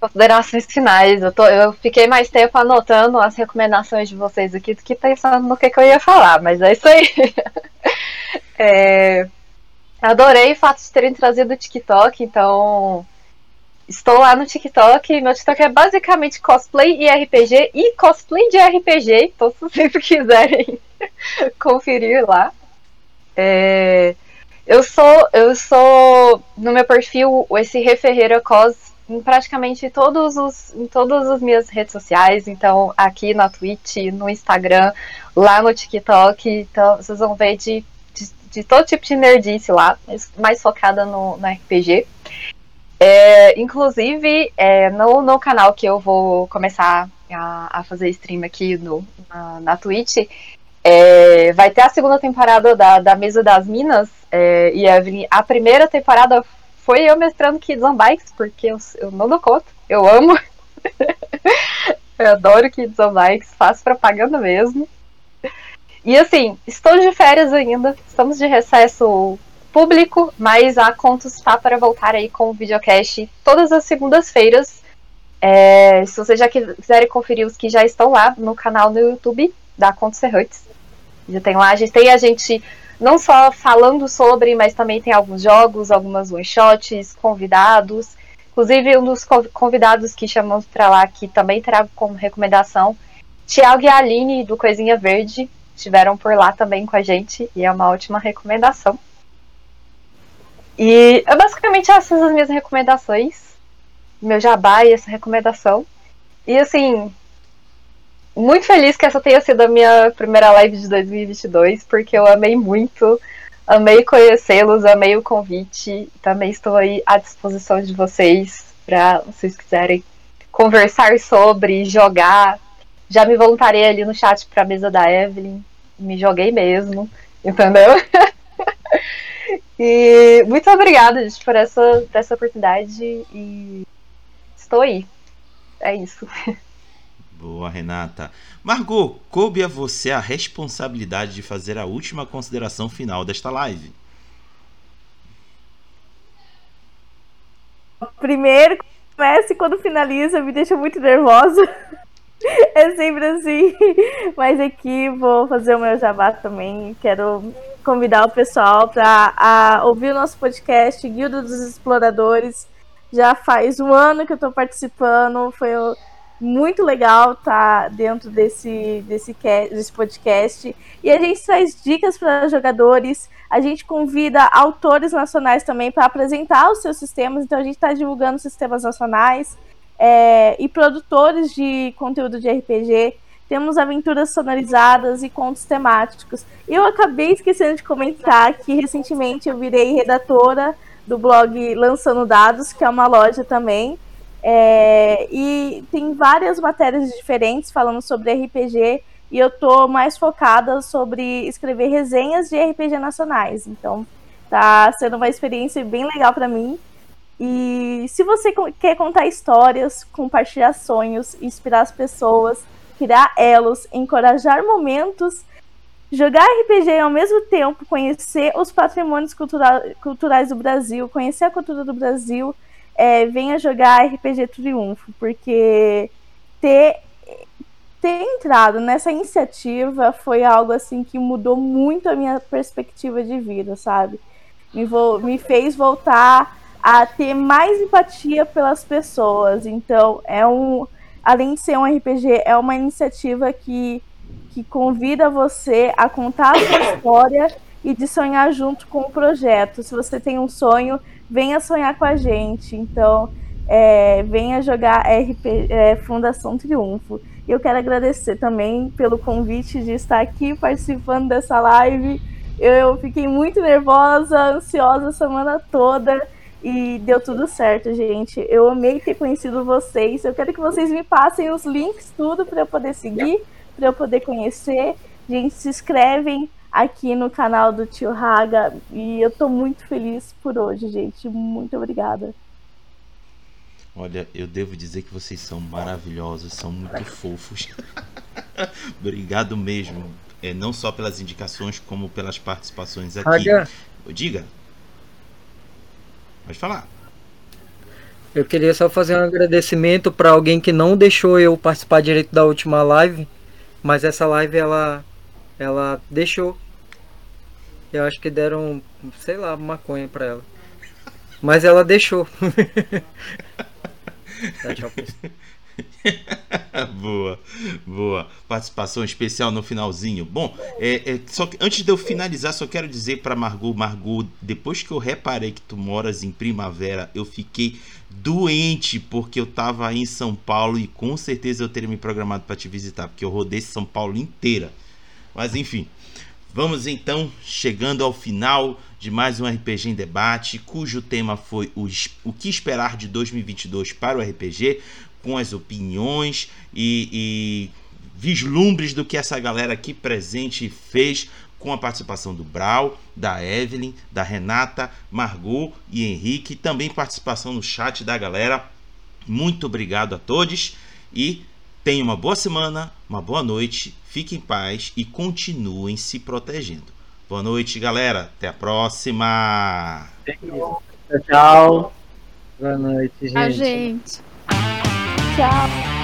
Considerações finais. Eu, tô, eu fiquei mais tempo anotando as recomendações de vocês aqui do que pensando no que, que eu ia falar, mas é isso aí. é, adorei o fato de terem trazido o TikTok, então Estou lá no TikTok. Meu TikTok é basicamente cosplay e RPG e cosplay de RPG. Então, se vocês quiserem conferir lá. É... Eu sou, eu sou no meu perfil esse Referreira Cos em praticamente todos os, em todas as minhas redes sociais. Então, aqui na Twitch, no Instagram, lá no TikTok. Então, vocês vão ver de, de, de todo tipo de nerdice lá, mais focada no, no RPG. É, inclusive, é, no, no canal que eu vou começar a, a fazer stream aqui no, na, na Twitch, é, vai ter a segunda temporada da, da Mesa das Minas. É, e Evelyn, a primeira temporada foi eu mestrando Kids on Bikes, porque eu, eu não dou conta, eu amo. Eu adoro Kids on Bikes, faço propaganda mesmo. E assim, estou de férias ainda, estamos de recesso público, mas a Contos está para voltar aí com o videocast todas as segundas-feiras. É, se vocês já quiserem conferir os que já estão lá no canal no YouTube da Contos Serrantes, já tem lá, a gente tem a gente não só falando sobre, mas também tem alguns jogos, algumas one-shots, convidados. Inclusive, um dos convidados que chamamos para lá, que também trago como recomendação, Tiago e Aline, do Coisinha Verde, estiveram por lá também com a gente, e é uma ótima recomendação. E é basicamente essas as minhas recomendações, meu jabá e essa recomendação. E assim, muito feliz que essa tenha sido a minha primeira live de 2022, porque eu amei muito, amei conhecê-los, amei o convite. Também estou aí à disposição de vocês para vocês quiserem conversar sobre, jogar. Já me voluntariei ali no chat para a mesa da Evelyn, me joguei mesmo, entendeu? e muito obrigada gente, por essa, por essa oportunidade e estou aí. É isso. Boa, Renata. Margot, coube a você a responsabilidade de fazer a última consideração final desta live. Primeiro, comece quando finaliza, me deixa muito nervosa. É sempre assim. Mas aqui vou fazer o meu jabá também. Quero convidar o pessoal para ouvir o nosso podcast Guilda dos Exploradores. Já faz um ano que eu estou participando. Foi muito legal estar tá dentro desse, desse, desse podcast. E a gente traz dicas para jogadores, a gente convida autores nacionais também para apresentar os seus sistemas, então a gente está divulgando sistemas nacionais é, e produtores de conteúdo de RPG. Temos aventuras sonorizadas e contos temáticos. Eu acabei esquecendo de comentar que recentemente eu virei redatora do blog Lançando Dados, que é uma loja também. É, e tem várias matérias diferentes falando sobre RPG e eu tô mais focada sobre escrever resenhas de RPG nacionais. Então, tá sendo uma experiência bem legal para mim. E se você quer contar histórias, compartilhar sonhos, inspirar as pessoas, criar elos, encorajar momentos, jogar RPG e ao mesmo tempo conhecer os patrimônios cultura culturais do Brasil, conhecer a cultura do Brasil, é, venha jogar RPG Triunfo, porque ter, ter entrado nessa iniciativa foi algo assim que mudou muito a minha perspectiva de vida, sabe? Me, me fez voltar a ter mais empatia pelas pessoas. Então, é um. Além de ser um RPG, é uma iniciativa que, que convida você a contar a sua história e de sonhar junto com o projeto. Se você tem um sonho, venha sonhar com a gente. Então, é, venha jogar RP, é, Fundação Triunfo. E eu quero agradecer também pelo convite de estar aqui participando dessa live. Eu fiquei muito nervosa, ansiosa a semana toda e deu tudo certo, gente. Eu amei ter conhecido vocês. Eu quero que vocês me passem os links, tudo, para eu poder seguir, para eu poder conhecer. Gente, se inscrevem, aqui no canal do Tio Raga. E eu tô muito feliz por hoje, gente. Muito obrigada. Olha, eu devo dizer que vocês são maravilhosos, são muito fofos. Obrigado mesmo. É, não só pelas indicações, como pelas participações aqui. Raga. Diga. Pode falar. Eu queria só fazer um agradecimento para alguém que não deixou eu participar direito da última live, mas essa live ela ela deixou. Eu acho que deram, sei lá, maconha pra ela. Mas ela deixou. tá, tchau, boa, boa. Participação especial no finalzinho. Bom, é, é, só que antes de eu finalizar, só quero dizer para Margot, Margot, depois que eu reparei que tu moras em Primavera, eu fiquei doente porque eu tava em São Paulo e com certeza eu teria me programado para te visitar, porque eu rodei São Paulo inteira. Mas enfim, vamos então chegando ao final de mais um RPG em debate, cujo tema foi o, o que esperar de 2022 para o RPG, com as opiniões e, e vislumbres do que essa galera aqui presente fez com a participação do Brau, da Evelyn, da Renata, Margot e Henrique, também participação no chat da galera. Muito obrigado a todos e tenham uma boa semana, uma boa noite, fiquem em paz e continuem se protegendo. Boa noite, galera. Até a próxima. Tchau. Boa noite, gente. A gente. Tchau.